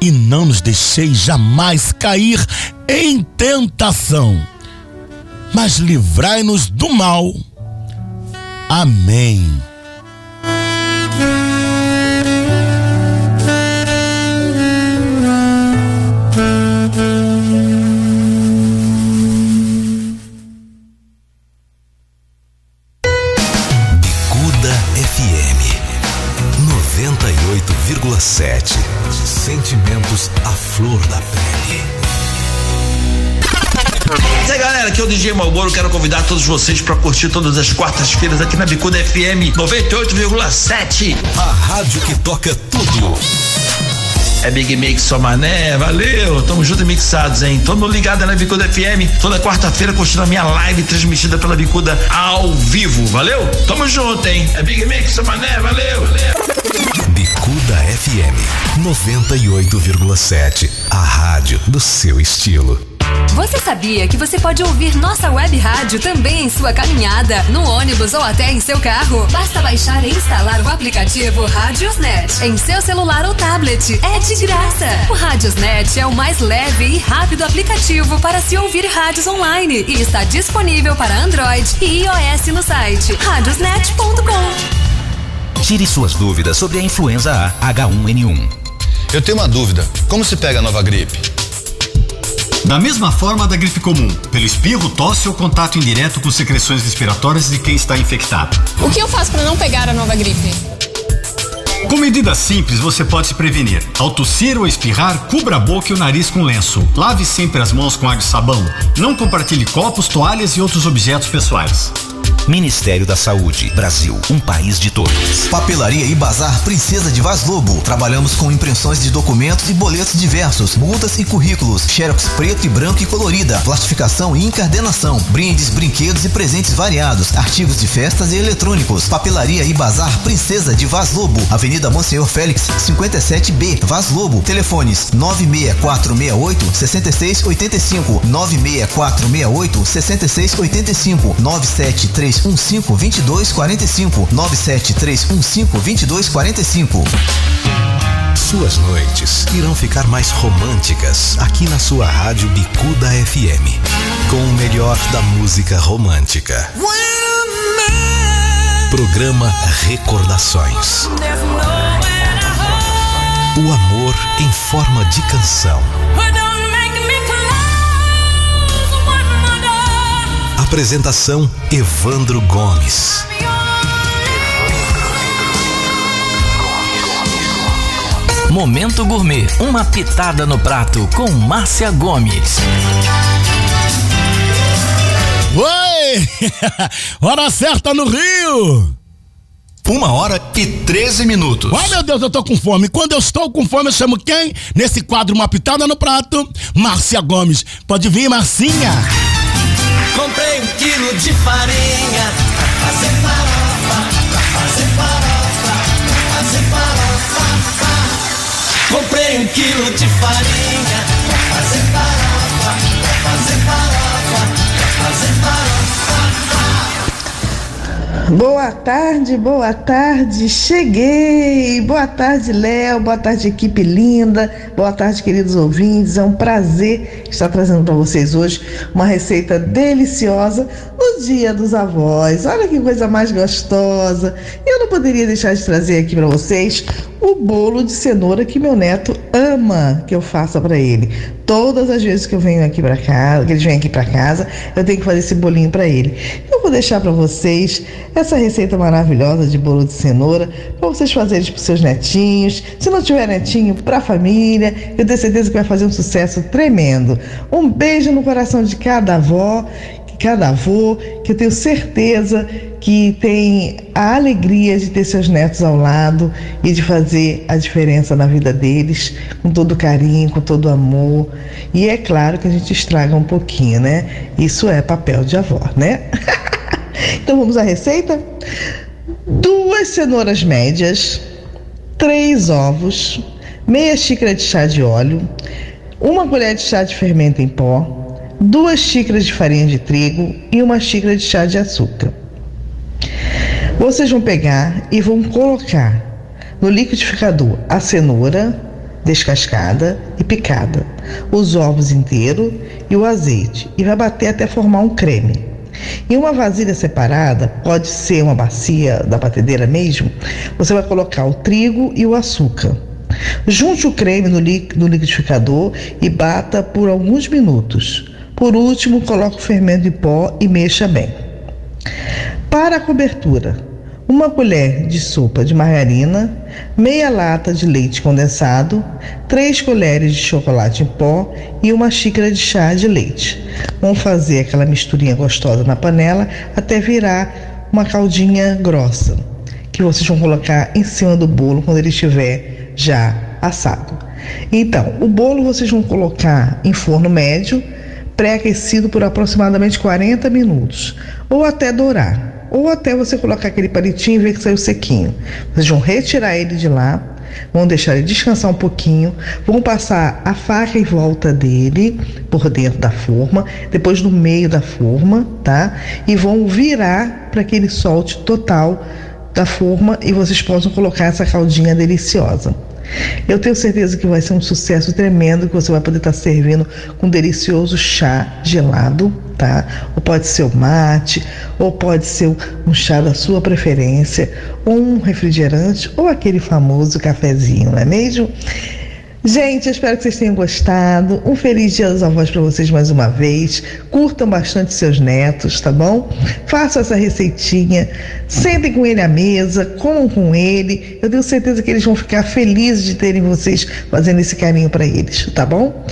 E não nos deixeis jamais cair em tentação, mas livrai-nos do mal. Amém. Bicuda FM 98,7. Sentimentos à flor da pele. E aí galera, aqui é o DJ Malboro, quero convidar todos vocês para curtir todas as quartas-feiras aqui na Bicuda FM 98,7. A rádio que toca tudo. É Big Mix só mané, valeu, tamo junto e mixados, hein? Mundo ligado na Bicuda FM, toda quarta-feira curtindo a minha live transmitida pela Bicuda ao vivo, valeu? Tamo junto, hein? É Big Mix só mané, valeu, valeu. Bicuda FM 98,7. A rádio do seu estilo. Você sabia que você pode ouvir nossa web rádio também em sua caminhada, no ônibus ou até em seu carro? Basta baixar e instalar o aplicativo Radiosnet em seu celular ou tablet. É de graça. O Radiosnet é o mais leve e rápido aplicativo para se ouvir rádios online e está disponível para Android e iOS no site radiosnet.com. Tire suas dúvidas sobre a influenza A H1N1. Eu tenho uma dúvida: como se pega a nova gripe? Da mesma forma da gripe comum, pelo espirro, tosse ou contato indireto com secreções respiratórias de quem está infectado. O que eu faço para não pegar a nova gripe? Com medidas simples, você pode se prevenir. Ao tossir ou espirrar, cubra a boca e o nariz com lenço. Lave sempre as mãos com água e sabão. Não compartilhe copos, toalhas e outros objetos pessoais. Ministério da Saúde, Brasil, um país de todos. Papelaria e Bazar Princesa de Vaz Lobo. Trabalhamos com impressões de documentos e boletos diversos, multas e currículos, xerox preto e branco e colorida, plastificação e encardenação, brindes, brinquedos e presentes variados, artigos de festas e eletrônicos. Papelaria e Bazar Princesa de Vaz Lobo, Avenida Monsenhor Félix, 57B, Vaz Lobo. Telefones 96468 6685, 96468 6685, 973 97315 2245 97315 2245 Suas noites irão ficar mais românticas aqui na sua rádio Bicuda FM, com o melhor da música romântica. Programa Recordações. O amor em forma de canção. Apresentação Evandro Gomes. Momento Gourmet, uma pitada no prato com Márcia Gomes. Oi! Hora certa no Rio! Uma hora e 13 minutos. Ai meu Deus, eu tô com fome. Quando eu estou com fome, eu chamo quem? Nesse quadro Uma Pitada no Prato, Márcia Gomes. Pode vir, Marcinha. Comprei um quilo de farinha pra fazer farofa, pra fazer farofa, pra fazer farofa. Comprei um quilo de farinha Boa tarde, boa tarde, cheguei. Boa tarde, Léo. Boa tarde, equipe linda. Boa tarde, queridos ouvintes. É um prazer estar trazendo para vocês hoje uma receita deliciosa no Dia dos Avós. Olha que coisa mais gostosa. Eu não poderia deixar de trazer aqui para vocês o bolo de cenoura que meu neto ama que eu faça para ele. Todas as vezes que eu venho aqui para casa, que eles vêm aqui para casa, eu tenho que fazer esse bolinho para ele. Eu vou deixar para vocês essa receita maravilhosa de bolo de cenoura para vocês fazerem para seus netinhos. Se não tiver netinho, para a família. Eu tenho certeza que vai fazer um sucesso tremendo. Um beijo no coração de cada avó cada avô, que eu tenho certeza que tem a alegria de ter seus netos ao lado e de fazer a diferença na vida deles, com todo carinho, com todo amor. E é claro que a gente estraga um pouquinho, né? Isso é papel de avó, né? então vamos à receita? Duas cenouras médias, três ovos, meia xícara de chá de óleo, uma colher de chá de fermento em pó, duas xícaras de farinha de trigo e uma xícara de chá de açúcar. Vocês vão pegar e vão colocar no liquidificador a cenoura descascada e picada, os ovos inteiros e o azeite e vai bater até formar um creme. Em uma vasilha separada, pode ser uma bacia da batedeira mesmo, você vai colocar o trigo e o açúcar. Junte o creme no, liquidificador e bata por alguns minutos. Por último, coloque o fermento em pó e mexa bem. Para a cobertura, uma colher de sopa de margarina, meia lata de leite condensado, três colheres de chocolate em pó e uma xícara de chá de leite. Vamos fazer aquela misturinha gostosa na panela até virar uma caldinha grossa, que vocês vão colocar em cima do bolo quando ele estiver já assado. Então, o bolo vocês vão colocar em forno médio pré-aquecido por aproximadamente 40 minutos, ou até dourar, ou até você colocar aquele palitinho e ver que saiu sequinho. Vocês vão retirar ele de lá, Vão deixar ele descansar um pouquinho, vão passar a faca em volta dele, por dentro da forma, depois no meio da forma, tá? E vão virar para que ele solte total da forma e vocês possam colocar essa caldinha deliciosa. Eu tenho certeza que vai ser um sucesso tremendo que você vai poder estar servindo com um delicioso chá gelado, tá? Ou pode ser o mate, ou pode ser um chá da sua preferência, ou um refrigerante, ou aquele famoso cafezinho, não é mesmo? Gente, espero que vocês tenham gostado. Um feliz Dia dos Avós para vocês mais uma vez. Curtam bastante seus netos, tá bom? Façam essa receitinha, sentem com ele à mesa, comam com ele. Eu tenho certeza que eles vão ficar felizes de terem vocês fazendo esse carinho para eles, tá bom?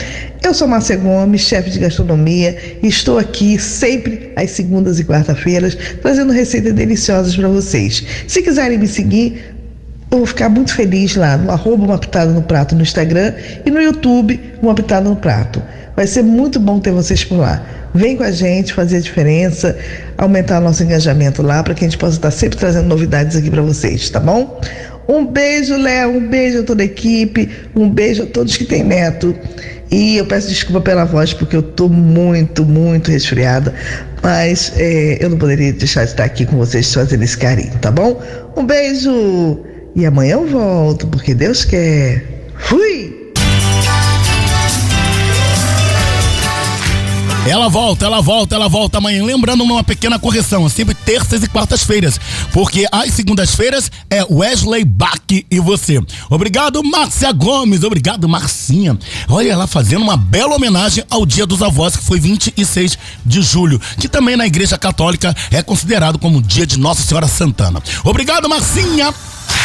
Eu sou Márcia Gomes, chefe de gastronomia, e estou aqui sempre às segundas e quarta-feiras trazendo receitas deliciosas para vocês. Se quiserem me seguir, eu vou ficar muito feliz lá no arroba uma pitada no prato no Instagram e no YouTube uma pitada no prato. Vai ser muito bom ter vocês por lá. Vem com a gente fazer a diferença, aumentar nosso engajamento lá para que a gente possa estar sempre trazendo novidades aqui para vocês, tá bom? Um beijo, Léo, um beijo a toda a equipe, um beijo a todos que têm neto. E eu peço desculpa pela voz, porque eu tô muito, muito resfriada. Mas é, eu não poderia deixar de estar aqui com vocês fazendo esse carinho, tá bom? Um beijo! E amanhã eu volto, porque Deus quer. Fui! Ela volta, ela volta, ela volta amanhã. Lembrando uma pequena correção, sempre terças e quartas-feiras, porque às segundas-feiras é Wesley Bach e você. Obrigado, Márcia Gomes. Obrigado, Marcinha. Olha ela fazendo uma bela homenagem ao Dia dos Avós, que foi 26 de julho, que também na Igreja Católica é considerado como Dia de Nossa Senhora Santana. Obrigado, Marcinha.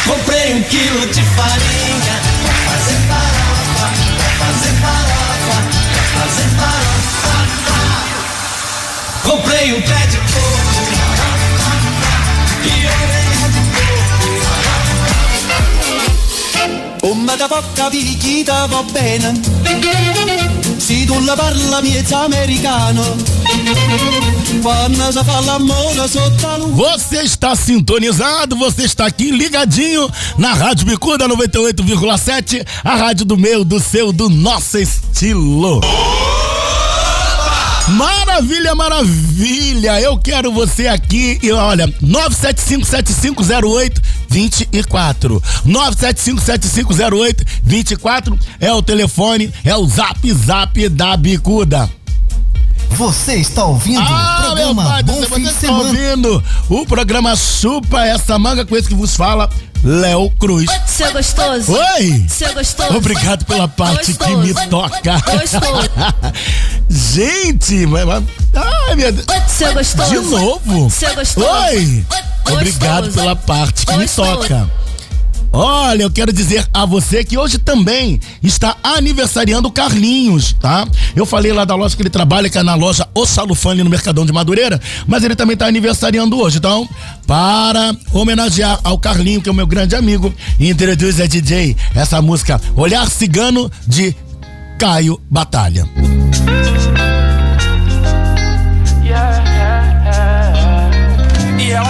Comprei um quilo de farinha pra fazer farofa, pra fazer farofa, pra fazer farofa. Comprei um pé de coco e orelha de coco. Uma da bocca picchita va bene, se tu la parla miezza americano. Você está sintonizado, você está aqui ligadinho na Rádio Bicuda 98,7, a rádio do meu, do seu, do nosso estilo. Maravilha, maravilha! Eu quero você aqui e olha, 9757508 24. 9757508 24 é o telefone, é o zap zap da Bicuda. Você está ouvindo Ah, o programa meu pai, Bom Fim você de está Semana. ouvindo o programa Chupa essa manga com esse que vos fala, Léo Cruz. Seu gostoso. Oi! Seu gostoso. Obrigado pela parte que me toca. Gostoso. Gente, mas, mas- ai, meu Deus. Seu gostoso. De novo. Seu gostoso. Oi! Gostoso. Obrigado pela parte que me Gostoso. toca. Olha, eu quero dizer a você que hoje também está aniversariando o Carlinhos, tá? Eu falei lá da loja que ele trabalha, que é na loja O Salufan ali no Mercadão de Madureira, mas ele também está aniversariando hoje. Então, para homenagear ao Carlinho, que é o meu grande amigo, introduz a DJ essa música Olhar Cigano de Caio Batalha. E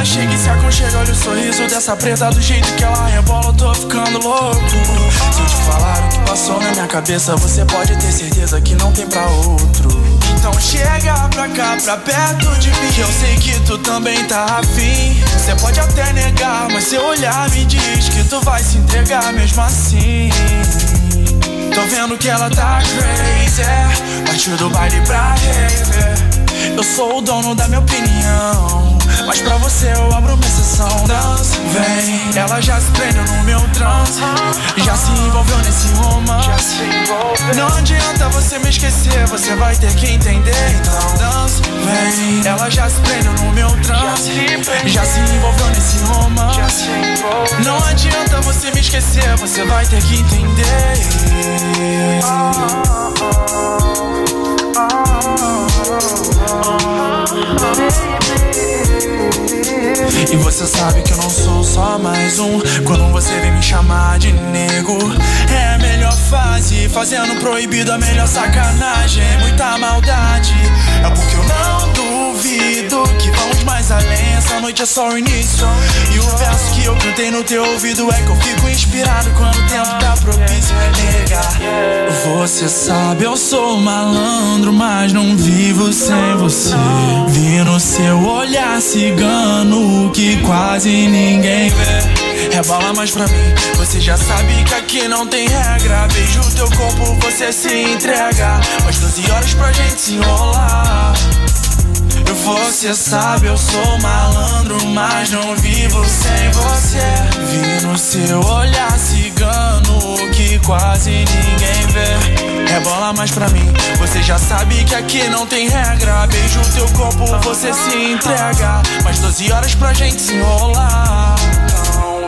chega e se aconchega, olha o sorriso dessa preta. Do jeito que ela rebola, eu tô ficando louco. Se eu te falar o que passou na minha cabeça Você pode ter certeza que não tem pra outro. Então chega pra cá, pra perto de mim Que eu sei que tu também tá afim. Você pode até negar, mas seu olhar me diz Que tu vai se entregar mesmo assim. Tô vendo que ela tá crazy Partiu do baile pra rave Eu sou o dono da minha opinião Mas pra você eu abro uma exceção Dança, vem Ela já se prendeu no meu trance Já se envolveu nesse romance Não adianta você me esquecer Você vai ter que entender Então dança, vem Ela já se prendeu no meu trance Já se envolveu nesse romance Não adianta você me esquecer Você vai ter que entender E você sabe que eu não sou só mais um. Quando você vem me chamar de nego É a melhor fase. Fazendo proibido a melhor sacanagem. Muita maldade é porque eu não duvido que vamos mais além. Essa noite é só o início. E o verso que eu cantei no teu ouvido é que eu fico inspirado quando o tempo tá propício. Negar, você sabe, eu sou malandro, mas não vivo sem você. Vi no seu olhar cigano que quase ninguém vê. Rebola mais pra mim, você já sabe que aqui não tem regra. Beijo teu corpo, você se entrega. Mais 12 horas pra gente se enrolar. Você sabe, eu sou malandro, mas não vivo sem você. Vi no seu olhar cigano que quase ninguém vê. Rebola mais pra mim, você já sabe que aqui não tem regra. Beijo teu corpo, você se entrega. Mais 12 horas pra gente se enrolar.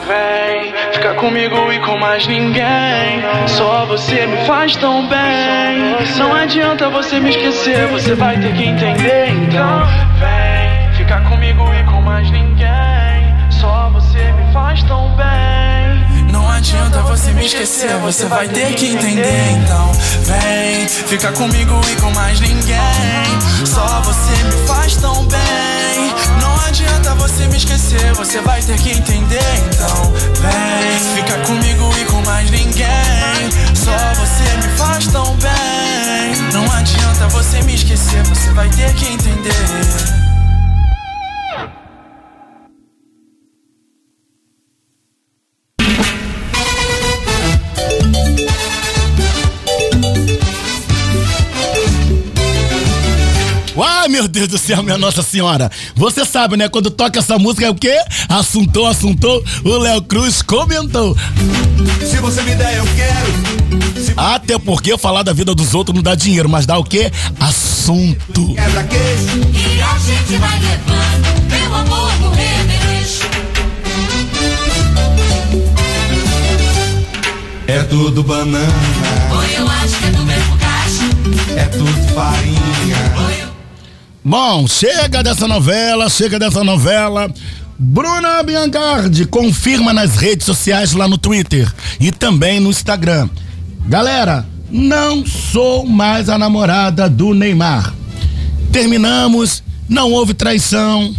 Vem, fica comigo e com mais ninguém. Só você me faz tão bem. Não adianta você me esquecer, você vai ter que entender. Então vem, fica comigo e com mais ninguém. Só você me faz tão bem. Não adianta você me esquecer, você vai ter que entender. Então vem, fica comigo e com mais ninguém. Só você me faz tão bem. Adianta você me esquecer, você vai ter que entender. Então vem, fica comigo e com mais ninguém. Só você me faz tão bem. Não adianta você me esquecer, você vai ter que entender. Ai, meu Deus do céu, minha Nossa Senhora. Você sabe, né? Quando toca essa música é o quê? Assuntou, assuntou. O Léo Cruz comentou. Se você me der, eu quero. Até porque falar da vida dos outros não dá dinheiro, mas dá o quê? Assunto. Quebra queixo. E a gente vai levando, meu amor, no remeleixo. É tudo banana. Oi, eu acho que é do mesmo cacho. É tudo farinha. Bom, chega dessa novela, chega dessa novela. Bruna Biancardi confirma nas redes sociais lá no Twitter e também no Instagram. Galera, não sou mais a namorada do Neymar. Terminamos, não houve traição,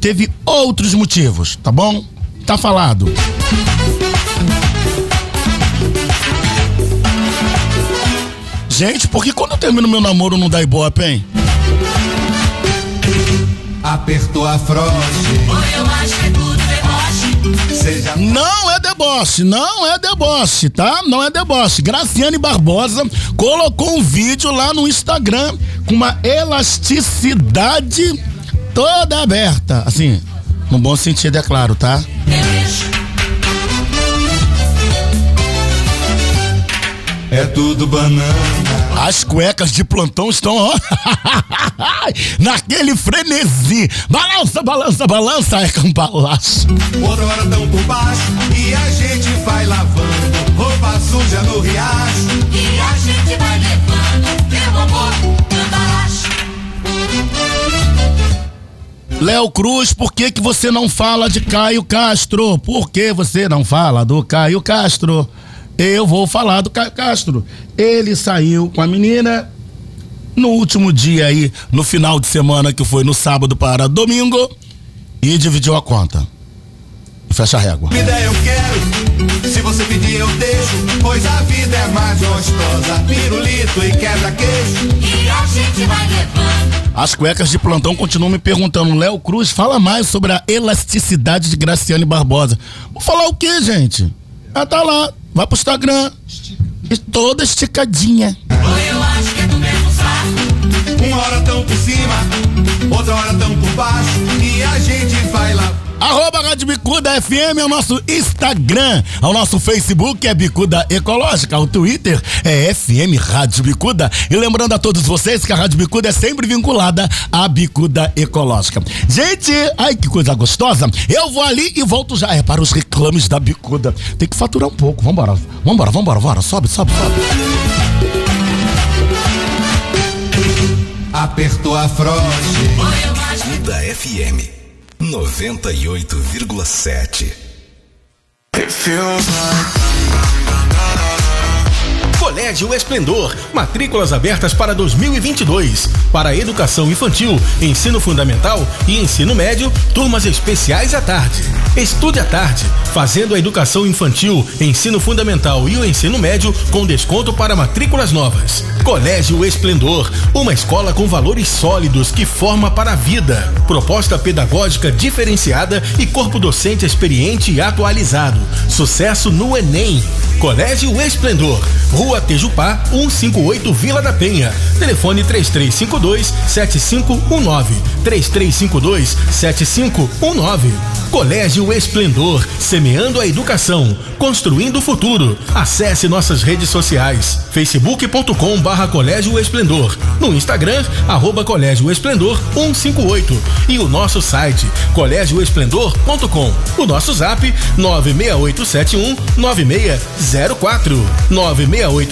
teve outros motivos, tá bom? Tá falado. Gente, por que quando eu termino meu namoro não dá ibope, hein? Tudo deboche. Seja Não é deboche, não é deboche, tá? Não é deboche. Graciane Barbosa colocou um vídeo lá no Instagram com uma elasticidade toda aberta. Assim, no bom sentido, é claro, tá? É tudo banana. As cuecas de plantão estão, ó, naquele frenesi. Balança, balança, balança, é. Outra hora tão por baixo. E a gente vai lavando. Roupa suja no riacho. E a gente vai levando, meu amor, cambalacho. Léo Cruz, por que, que você não fala de Caio Castro? Por que você não fala do Caio Castro? Eu vou falar do Caio Castro. Ele saiu com a menina no último dia aí, no final de semana, que foi no sábado para domingo, e dividiu a conta. E fecha a régua. Me der, eu quero. Se você pedir, eu deixo. Pois a vida é mais gostosa. Pirulito e quebra-queixo. E a gente vai levando. As cuecas de plantão continuam me perguntando, Léo Cruz, fala mais sobre a elasticidade de Graciane Barbosa. Vou falar o que, gente? Ah, tá lá. Vai pro Instagram. E toda esticadinha. Eu acho que é do mesmo saco. Uma hora tão por cima, outra hora tão por baixo. E a gente vai lá. Arroba Rádio Bicuda FM é o nosso Instagram. O nosso Facebook é Bicuda Ecológica. O Twitter é FM Rádio Bicuda. E lembrando a todos vocês que a Rádio Bicuda é sempre vinculada à Bicuda Ecológica. Gente, ai que coisa gostosa. Eu vou ali e volto já. É para os reclames da Bicuda. Tem que faturar um pouco. Vambora, vambora, vambora, vambora. Sobe, sobe, sobe. Apertou a froche. Bicuda FM 98,7. It feels like Colégio Esplendor, matrículas abertas para 2022. Para educação infantil, ensino fundamental e ensino médio, turmas especiais à tarde. Estude à tarde, fazendo a educação infantil, ensino fundamental e o ensino médio com desconto para matrículas novas. Colégio Esplendor, uma escola com valores sólidos que forma para a vida. Proposta pedagógica diferenciada e corpo docente experiente e atualizado. Sucesso no Enem. Colégio Esplendor, Rua Tejupá, 158 Vila da Penha. Telefone 3352 7519. 3352 7519. Colégio Esplendor, semeando a educação, construindo o futuro. Acesse nossas redes sociais: facebook.com barra Colégio Esplendor, no Instagram, arroba Colégio Esplendor 158 e o nosso site colégioesplendor.com. O nosso zap 96871 9604 96871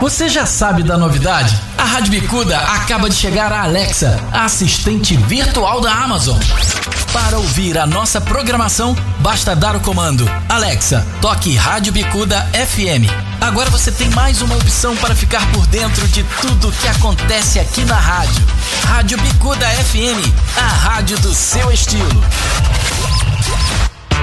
Você já sabe da novidade? A Rádio Bicuda acaba de chegar a Alexa, a assistente virtual da Amazon. Para ouvir a nossa programação, basta dar o comando Alexa, toque Rádio Bicuda FM. Agora você tem mais uma opção para ficar por dentro de tudo que acontece aqui na rádio. Rádio Bicuda FM, a rádio do seu estilo.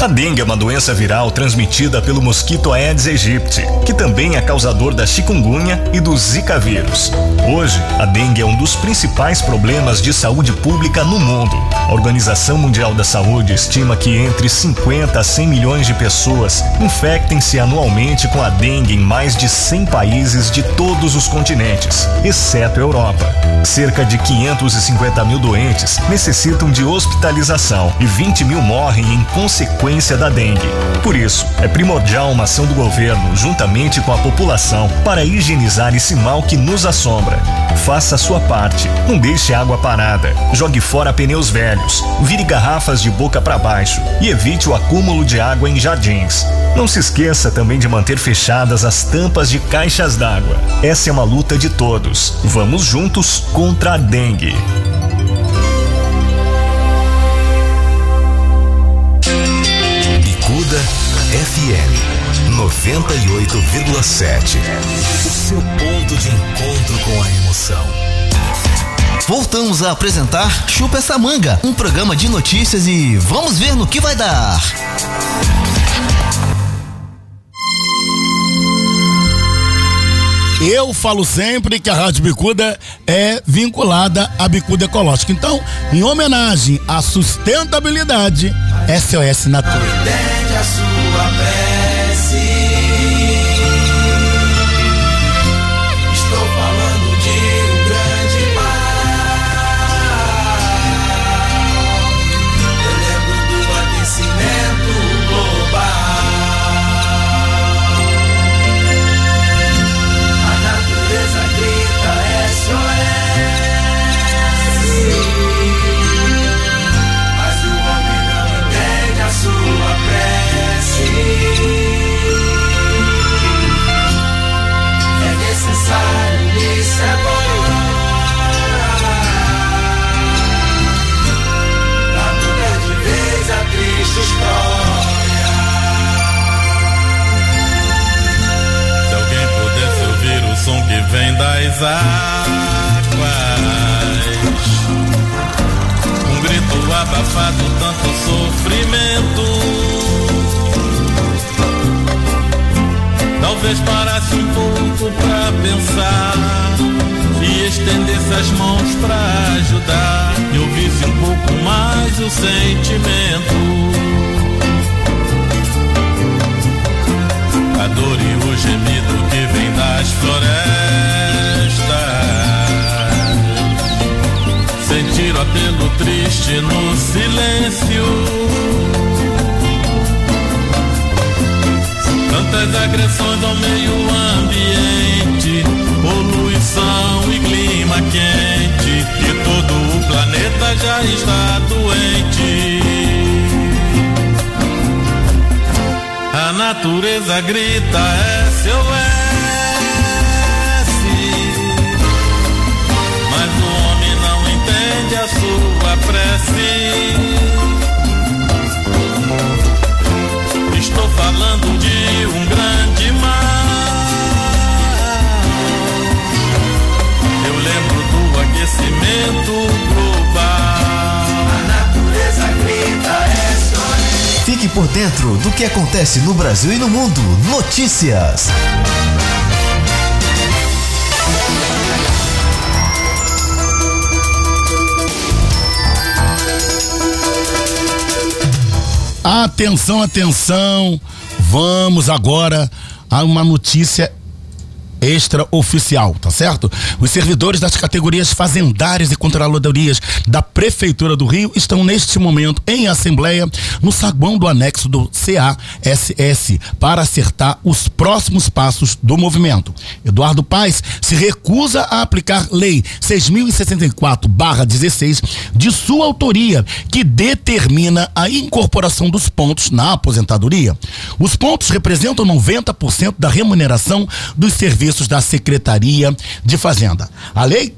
A dengue é uma doença viral transmitida pelo mosquito Aedes aegypti, que também é causador da chikungunya e do zika vírus. Hoje, a dengue é um dos principais problemas de saúde pública no mundo. A Organização Mundial da Saúde estima que entre 50 a 100 milhões de pessoas infectem-se anualmente com a dengue em mais de 100 países de todos os continentes, exceto a Europa. Cerca de 550 mil doentes necessitam de hospitalização e 20 mil morrem em consequência da dengue. Por isso, é primordial uma ação do governo, juntamente com a população, para higienizar esse mal que nos assombra. Faça a sua parte. Não deixe água parada. Jogue fora pneus velhos. Vire garrafas de boca para baixo e evite o acúmulo de água em jardins. Não se esqueça também de manter fechadas as tampas de caixas d'água. Essa é uma luta de todos. Vamos juntos contra a dengue. Bicuda FM 98,7. O seu ponto de encontro com a emoção. Voltamos a apresentar Chupa essa manga, um programa de notícias e vamos ver no que vai dar. Eu falo sempre que a Rádio Bicuda é vinculada à Bicuda Ecológica. Então, em homenagem à sustentabilidade, SOS Natura. águas. Um grito abafado, tanto sofrimento. Talvez parasse um pouco pra pensar e estendesse as mãos pra ajudar. E ouvisse um pouco mais o sentimento. a dor e o gemido que vem das florestas. um triste no silêncio. Tantas agressões ao meio ambiente, poluição e clima quente, e todo o planeta já está doente. A natureza grita, é seu é. Aquecimento global. A natureza grita SOS. Fique por dentro do que acontece no Brasil e no mundo. Notícias. Atenção, atenção. Vamos agora a uma notícia extraoficial, tá certo? Os servidores das categorias fazendárias e controladorias da Prefeitura do Rio estão neste momento em assembleia no saguão do anexo do CASS para acertar os próximos passos do movimento. Eduardo Paes se recusa a aplicar lei 6064/16 de sua autoria, que determina a incorporação dos pontos na aposentadoria. Os pontos representam 90% da remuneração dos serviços da Secretaria de Fazenda. A lei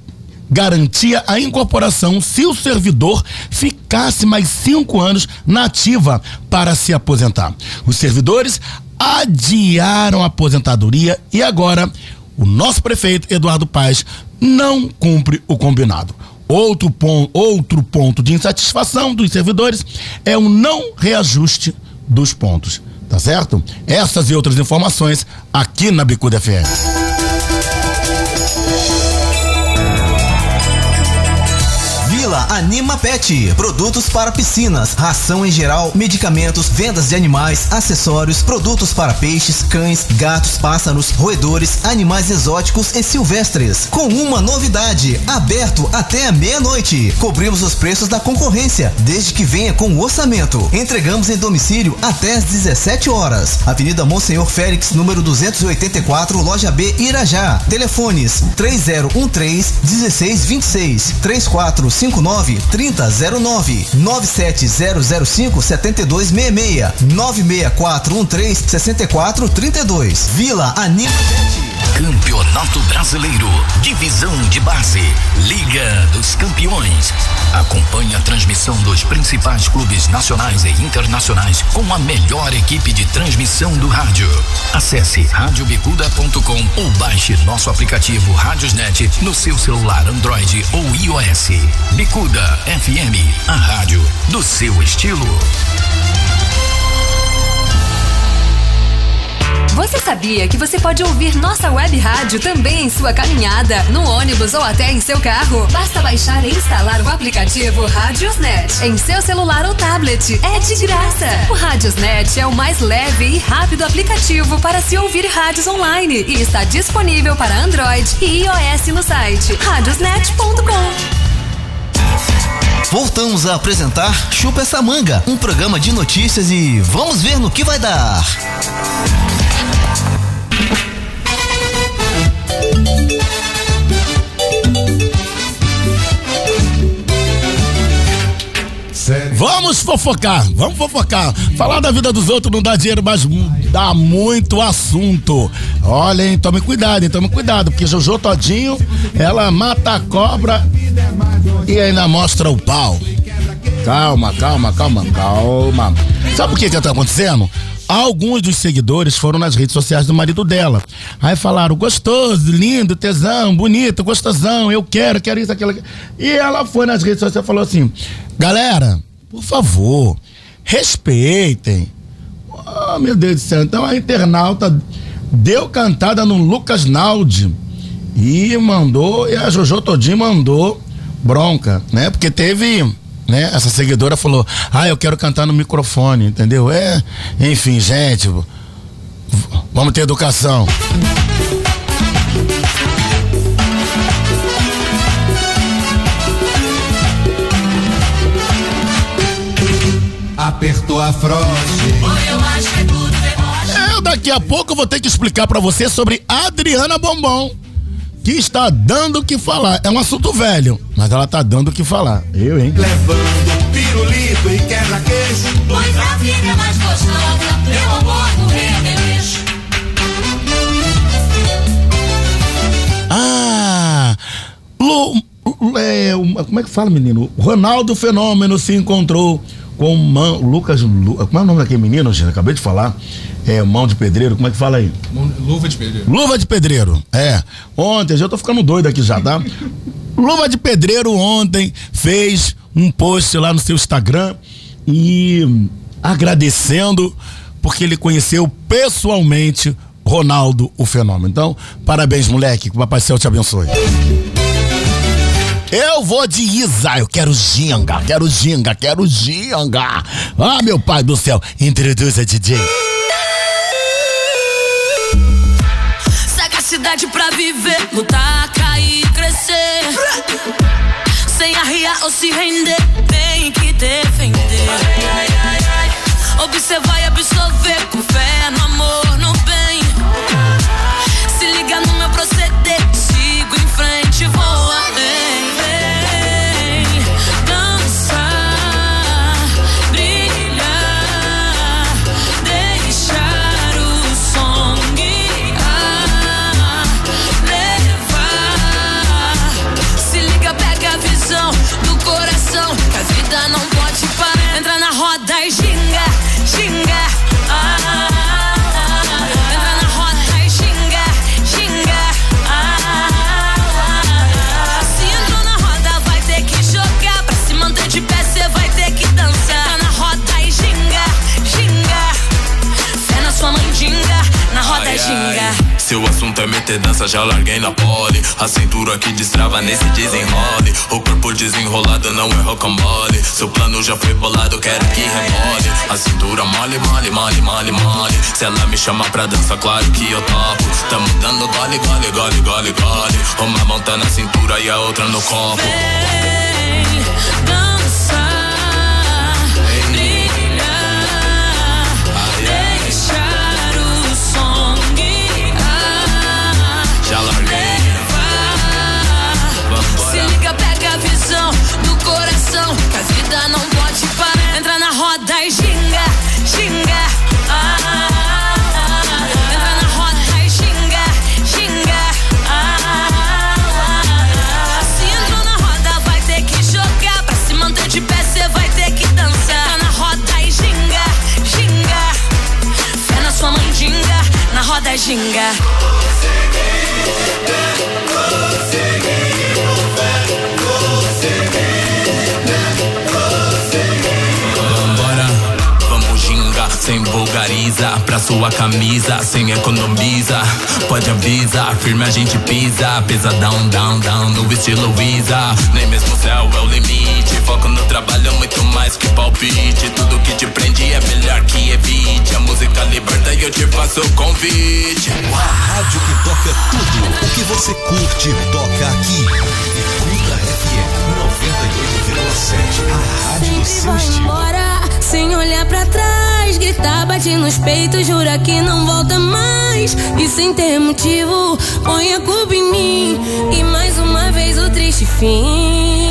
garantia a incorporação se o servidor ficasse mais cinco anos na ativa para se aposentar. Os servidores adiaram a aposentadoria e agora o nosso prefeito Eduardo Paes não cumpre o combinado. Outro ponto, outro ponto de insatisfação dos servidores é o não reajuste dos pontos. Tá certo? Essas e outras informações aqui na Bicuda FM. Anima Pet. Produtos para piscinas, ração em geral, medicamentos, vendas de animais, acessórios, produtos para peixes, cães, gatos, pássaros, roedores, animais exóticos e silvestres. Com uma novidade: aberto até a meia-noite. Cobrimos os preços da concorrência, desde que venha com o orçamento. Entregamos em domicílio até às 17 horas. Avenida Monsenhor Félix, número 284, loja B, Irajá. Telefones 3013 1626 3459 3009 97005 7266 96413 6432 Vila Anima Campeonato Brasileiro, Divisão de Base, Liga dos Campeões. Acompanhe a transmissão dos principais clubes nacionais e internacionais com a melhor equipe de transmissão do rádio. Acesse radiobicuda.com ou baixe nosso aplicativo Radiosnet no seu celular Android ou iOS. Bicuda FM, a rádio do seu estilo. Você sabia que você pode ouvir nossa web rádio também em sua caminhada, no ônibus ou até em seu carro? Basta baixar e instalar o aplicativo Radiosnet em seu celular ou tablet. É de graça. O Radiosnet é o mais leve e rápido aplicativo para se ouvir rádios online e está disponível para Android e iOS no site radiosnet.com. Voltamos a apresentar Chupa essa manga, um programa de notícias e vamos ver no que vai dar. Vamos fofocar, vamos fofocar. Falar da vida dos outros não dá dinheiro, mas dá muito assunto. Olha, hein, tome cuidado, hein, tome cuidado, porque Jojo Todinho, ela mata a cobra e ainda mostra o pau. Calma, calma, calma, calma. Sabe o que que tá acontecendo? Alguns dos seguidores foram nas redes sociais do marido dela. Aí falaram, gostoso, lindo, tesão, bonito, gostosão, eu quero, quero isso, aquilo. E ela foi nas redes sociais e falou assim: galera, por favor, respeitem. Oh, meu Deus do céu. Então a internauta deu cantada no Lucas Naldi e mandou, e a Jojo Todinho mandou bronca, né? Porque teve né? Essa seguidora falou: "Ah, eu quero cantar no microfone", entendeu? É, enfim, gente, vamos ter educação. Apertou a froche. Eu daqui a pouco eu vou ter que explicar pra você sobre Adriana Bombom, que está dando o que falar. É um assunto velho, mas ela tá dando o que falar. Eu, hein? Levando pirulito e quebra-queixo. Pois a vida é mais gostosa, meu amor do remeleixo. Ah! Lu, é, como é que fala, menino? Ronaldo Fenômeno se encontrou com Man- Lucas. Lu- como é o nome daquele menino, gente? Acabei de falar. É, mão de pedreiro, como é que fala aí? Luva de pedreiro. Luva de pedreiro, é. Ontem, já tô ficando doido aqui já, tá? Luva de pedreiro ontem fez um post lá no seu Instagram e agradecendo porque ele conheceu pessoalmente Ronaldo o Fenômeno. Então, parabéns, moleque, que o Papai Céu te abençoe. Eu vou de Isa, eu quero ginga, quero ginga, quero ginga. Ah, meu pai do céu, introduza DJ. Sagacidade pra viver, lutar, cair, crescer. Sem arriar ou se render, tem que defender. Observar e absorver, com fé no amor, no bem. Se liga no meu proceder, sigo em frente, vou Se o assunto é meter dança, já larguei na pole. A cintura que destrava nesse desenrole. O corpo desenrolado não é rocambole. Seu plano já foi bolado, quero que rebole. A cintura mole, mole, mole, mole, mole. Se ela me chamar pra dança, claro que eu topo. Tamo dando gole, gole, gole, gole, gole. Uma mão tá na cintura e a outra no copo. dançar, Entra na roda e ginga, ginga. Ah, entra na roda e ginga. Ah, se entrou na roda, vai ter que jogar. Pra se manter de pé, cê vai ter que dançar. Entra na roda e ginga, ginga. Fé na sua mandinga, na roda e ginga. Vulgariza Pra sua camisa, sem economiza Pode avisar, firme a gente pisa Pesadão, down, down, no estilo Visa Nem mesmo o céu é o limite Foco no trabalho, muito mais que palpite Tudo que te prende é melhor que evite A música liberta e eu te faço o convite A rádio que toca tudo o que você curte toca aqui. Bicuda FM 98,7. A rádio do seu vai estilo. embora sem olhar pra trás. Gritar, bate nos peitos, jura que não volta mais. E sem ter motivo, põe a culpa em mim. E mais uma vez o triste fim.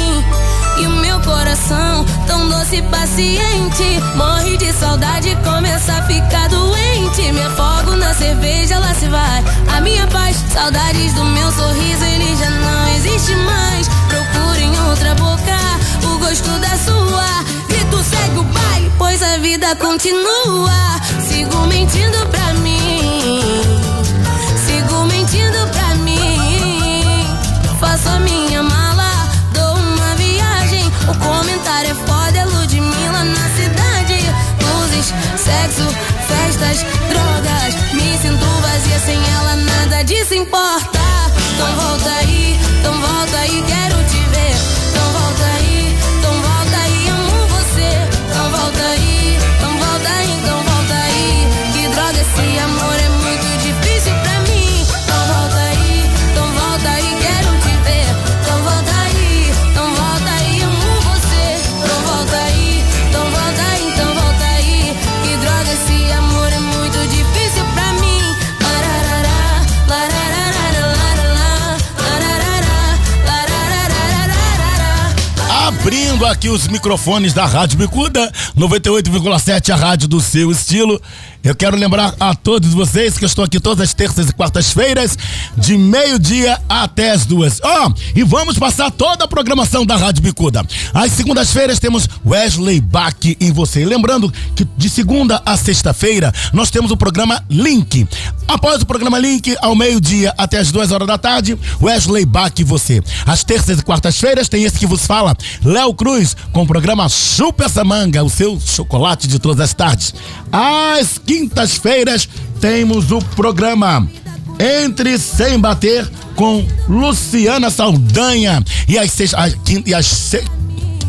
E o meu coração, tão doce e paciente, morre de saudade, começa a ficar doente. Me afogo na cerveja, lá se vai a minha paz. Saudades do meu sorriso, ele já não existe mais. Procuro em outra boca o gosto da sua. Grito, segue o baile, pois a vida continua. Sigo mentindo pra mim. Aqui os microfones da Rádio Bicuda, 98,7 a rádio do seu estilo. Eu quero lembrar a todos vocês que eu estou aqui todas as terças e quartas-feiras, de meio-dia até as duas. Ó, oh, e vamos passar toda a programação da Rádio Bicuda. Às segundas-feiras temos Wesley Bach em você. Lembrando que de segunda a sexta-feira nós temos o programa Link. Após o programa Link, ao meio-dia até as duas horas da tarde, Wesley Bach e você. Às terças e quartas-feiras tem esse que vos fala, Léo Cruz, com o programa Chupa essa manga, o seu chocolate de todas as tardes. Às quintas-feiras temos o programa Entre Sem Bater com Luciana Saldanha. E às,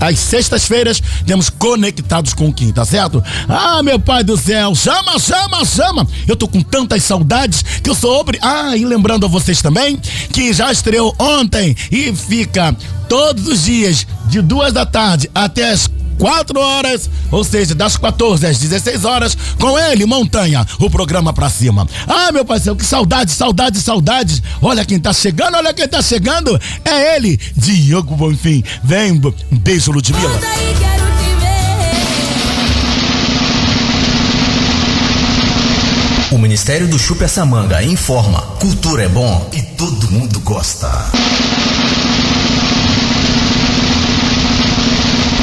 às, sextas-feiras temos conectados com Kim, tá certo? Ah, meu pai do céu, chama, chama, chama! Eu tô com tantas saudades que eu sou obrigado. Ah, e lembrando a vocês também que já estreou ontem e fica todos os dias de duas da tarde até as 4 horas, ou seja, das 14 às 16 horas, com ele, Montanha, o programa pra cima. Ah, meu parceiro, que saudade, saudade, saudades. Olha quem tá chegando, olha quem tá chegando. É ele, Diogo Bonfim. Vem, um beijo, Ludmilla. O Ministério do Chupa essa manga informa: cultura é bom e todo mundo gosta.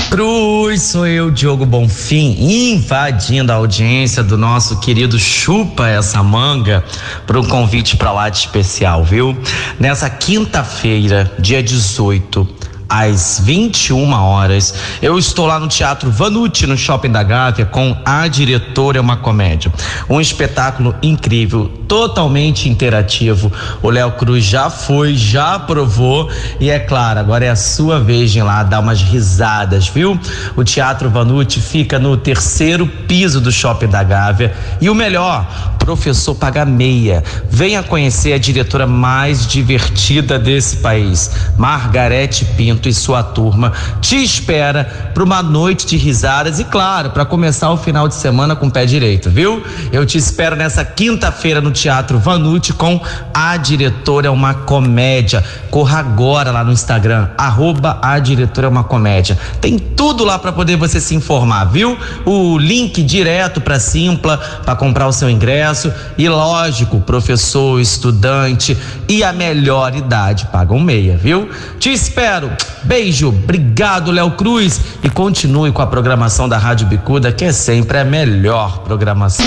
Cruz, sou eu, Diogo Bonfim, invadindo a audiência do nosso querido Chupa essa manga para um convite para lá de especial, viu? Nessa quinta-feira, dia 18, às 21 horas. Eu estou lá no Teatro Vanucci, no Shopping da Gávea, com A Diretora é uma Comédia. Um espetáculo incrível, totalmente interativo. O Léo Cruz já foi, já provou e é claro, agora é a sua vez de ir lá dar umas risadas, viu? O Teatro Vanucci fica no terceiro piso do Shopping da Gávea e o melhor, professor paga meia. Venha conhecer a diretora mais divertida desse país, Margarete Pinto e sua turma te espera para uma noite de risadas e, claro, para começar o final de semana com o pé direito, viu? Eu te espero nessa quinta-feira no Teatro Vanucci com A Diretora é uma Comédia. Corra agora lá no Instagram, arroba A Diretora é uma Comédia. Tem tudo lá para poder você se informar, viu? O link direto para Simpla para comprar o seu ingresso e, lógico, professor, estudante e a melhor idade pagam meia, viu? Te espero. Beijo, obrigado, Léo Cruz. E continue com a programação da Rádio Bicuda, que é sempre a melhor programação.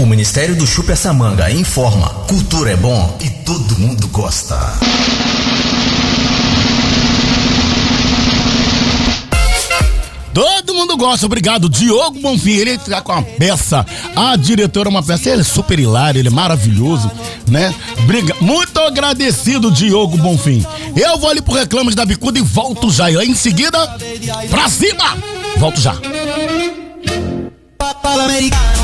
O Ministério do Chupa essa manga informa: cultura é bom e todo mundo gosta. Todo mundo gosta, obrigado. Diogo Bonfim, ele tá com uma peça. A diretora é uma peça, ele é super hilário, ele é maravilhoso, né? Briga. Muito agradecido, Diogo Bonfim. Eu vou ali pro Reclames da Bicuda e volto já. E aí, em seguida, pra cima! Volto já. Bicuda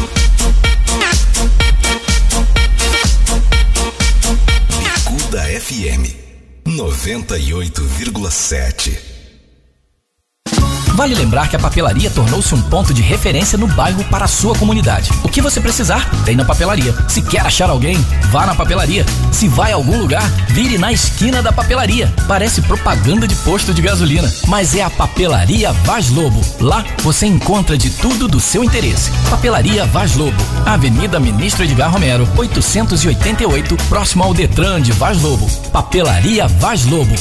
FM 98,7 Vale lembrar que a papelaria tornou-se um ponto de referência no bairro para a sua comunidade. O que você precisar, tem na papelaria. Se quer achar alguém, vá na papelaria. Se vai a algum lugar, vire na esquina da papelaria. Parece propaganda de posto de gasolina, mas é a Papelaria Vaz Lobo. Lá você encontra de tudo do seu interesse. Papelaria Vaz Lobo, Avenida Ministro Edgar Romero, 888, próximo ao Detran de Vaz Lobo. Papelaria Vaz Lobo.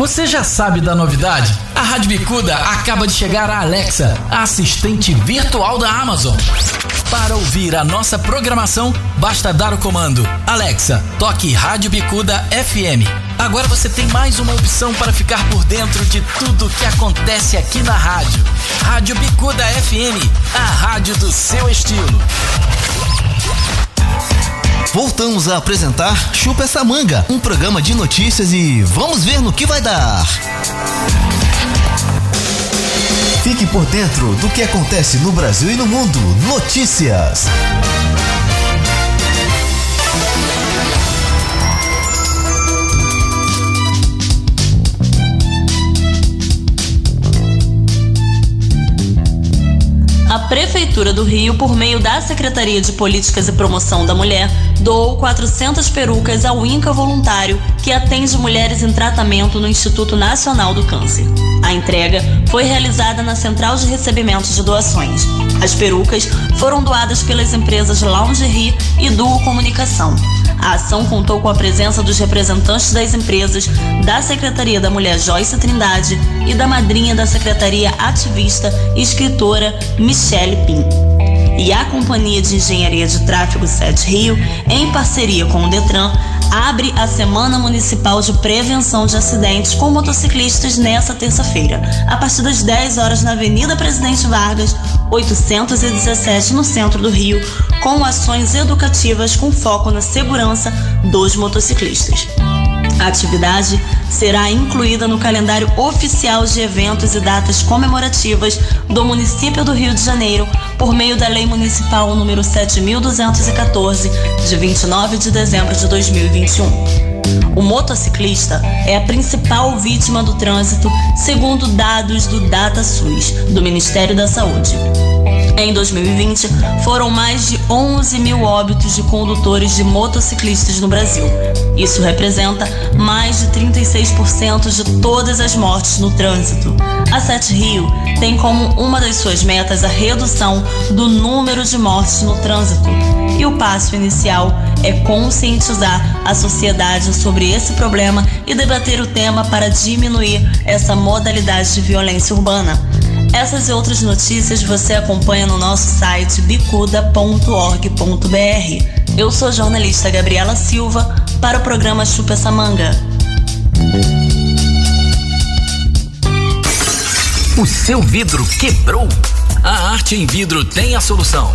Você já sabe da novidade? A Rádio Bicuda acaba de chegar a Alexa, a assistente virtual da Amazon. Para ouvir a nossa programação, basta dar o comando Alexa, toque Rádio Bicuda FM. Agora você tem mais uma opção para ficar por dentro de tudo que acontece aqui na rádio. Rádio Bicuda FM, a rádio do seu estilo. Voltamos a apresentar Chupa essa manga, um programa de notícias e vamos ver no que vai dar. Fique por dentro do que acontece no Brasil e no mundo. Notícias. a Prefeitura do Rio, por meio da Secretaria de Políticas e Promoção da Mulher, doou 400 perucas ao INCA voluntário que atende mulheres em tratamento no Instituto Nacional do Câncer. A entrega foi realizada na Central de Recebimento de Doações. As perucas foram doadas pelas empresas Lingerie e Duo Comunicação. A ação contou com a presença dos representantes das empresas, da Secretaria da Mulher Joyce Trindade e da madrinha da Secretaria ativista e escritora E a Companhia de Engenharia de Tráfego 7 Rio, em parceria com o Detran, abre a Semana Municipal de Prevenção de Acidentes com motociclistas nesta terça-feira, a partir das 10 horas na Avenida Presidente Vargas, 817, no centro do Rio, com ações educativas com foco na segurança dos motociclistas. A atividade será incluída no calendário oficial de eventos e datas comemorativas do município do Rio de Janeiro por meio da Lei Municipal número 7214 de 29 de dezembro de 2021. O motociclista é a principal vítima do trânsito, segundo dados do DataSUS, do Ministério da Saúde. Em 2020, foram mais de 11 mil óbitos de condutores de motociclistas no Brasil. Isso representa mais de 36% de todas as mortes no trânsito. A Sete Rio tem como uma das suas metas a redução do número de mortes no trânsito. E o passo inicial é conscientizar a sociedade sobre esse problema e debater o tema para diminuir essa modalidade de violência urbana. Essas e outras notícias você acompanha no nosso site bicuda.org.br. Eu sou a jornalista Gabriela Silva para o programa Chupa essa manga. O seu vidro quebrou? A Arte em Vidro tem a solução.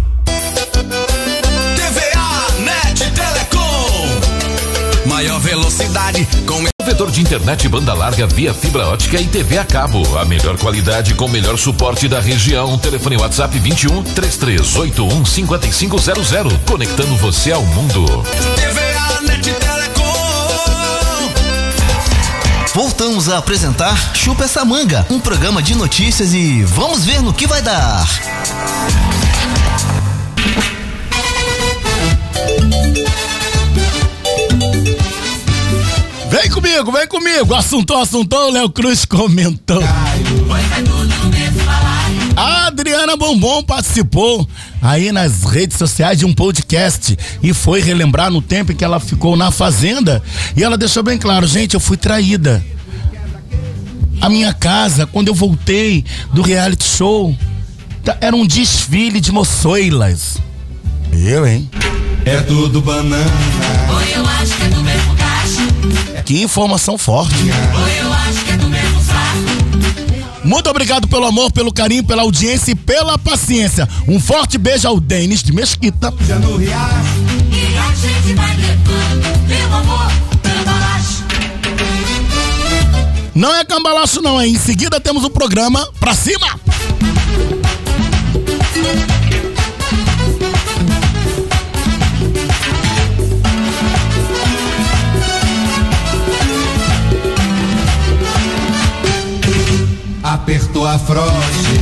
Net Telecom. Maior velocidade com Provedor de internet banda larga via fibra ótica e TV a cabo. A melhor qualidade com o melhor suporte da região. Telefone WhatsApp 21 3381 5500. Conectando você ao mundo. TVA Net Telecom. Voltamos a apresentar Chupa essa manga, um programa de notícias e vamos ver no que vai dar. Vem comigo, vem comigo. Assuntou, assuntou, Léo Cruz comentou. A Adriana Bombom participou aí nas redes sociais de um podcast e foi relembrar no tempo em que ela ficou na fazenda e ela deixou bem claro, gente, eu fui traída. A minha casa, quando eu voltei do reality show, tá- era um desfile de moçoilas. Eu, hein? É tudo banana. Oi, eu acho que é do mesmo cacho. Que informação forte. Muito obrigado pelo amor, pelo carinho, pela audiência e pela paciência. Um forte beijo ao Denis de Mesquita. Não é cambalacho não, é. Em seguida temos o programa Pra Cima. Apertou a froche.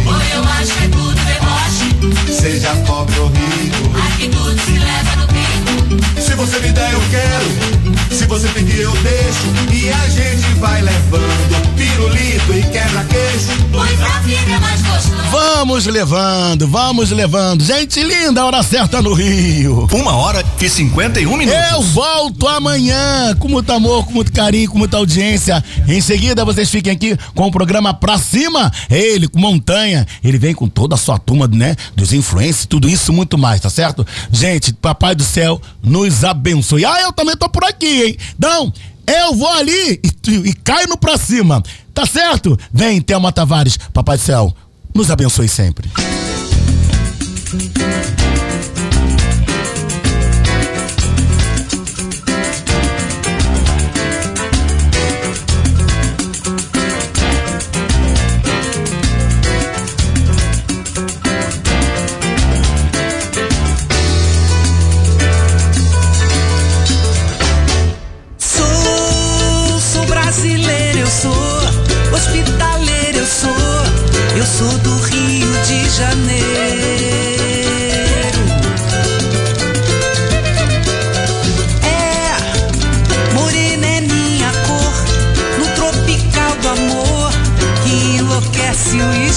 Oi, eu acho que é tudo deboche. Seja pobre ou rico. Aqui tudo se leva no bico. Se você me der, eu quero. Se você pedir, eu deixo. E a gente vai levando pirulito e quebra-queixo. Pois a vida é mais gostosa. Vamos levando, vamos levando. Gente linda, hora certa no Rio. Uma hora e 51 minutos. Eu volto amanhã com muito amor, com muito carinho, com muita audiência. Em seguida, vocês fiquem aqui com o programa Pra Cima. Ele, com Montanha, ele vem com toda a sua turma, né? Dos influencers, tudo isso muito mais, tá certo? Gente, Papai do Céu nos abençoe. Ah, eu também tô por aqui, hein? Então, eu vou ali e, e caio no Pra Cima. Tá certo? Vem, Thelma Tavares. Papai do Céu, nos abençoe sempre.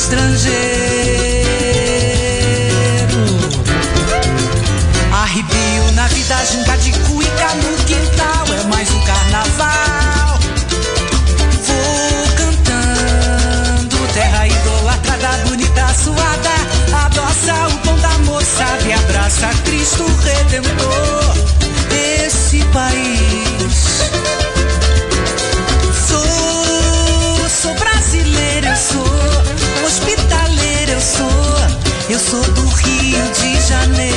Estrangeiro. Eu sou do Rio de Janeiro.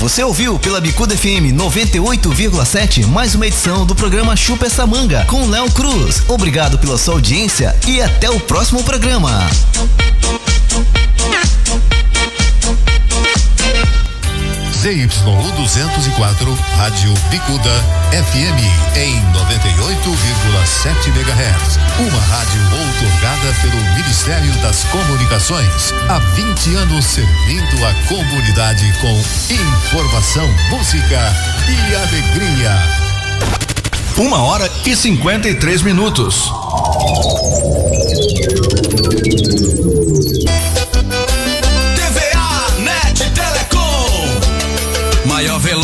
Você ouviu pela Bicuda FM 98,7 mais uma edição do programa Chupa essa manga com Léo Cruz. Obrigado pela sua audiência e até o próximo programa. ZYU 204, Rádio Bicuda FM em 98,7 MHz. Uma rádio outorgada pelo Ministério das Comunicações. Há 20 anos servindo a comunidade com informação, música e alegria. Uma hora e 53 minutos.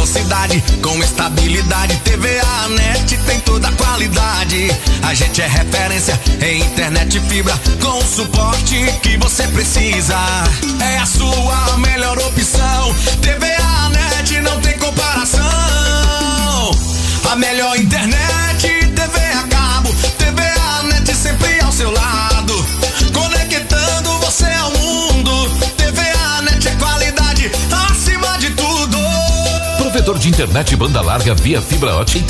Velocidade com estabilidade. TVA Net tem toda a qualidade. A gente é referência em internet fibra com o suporte que você precisa. É a sua melhor opção. TVA Net não tem comparação. A melhor internet, de internet banda larga via fibra ótica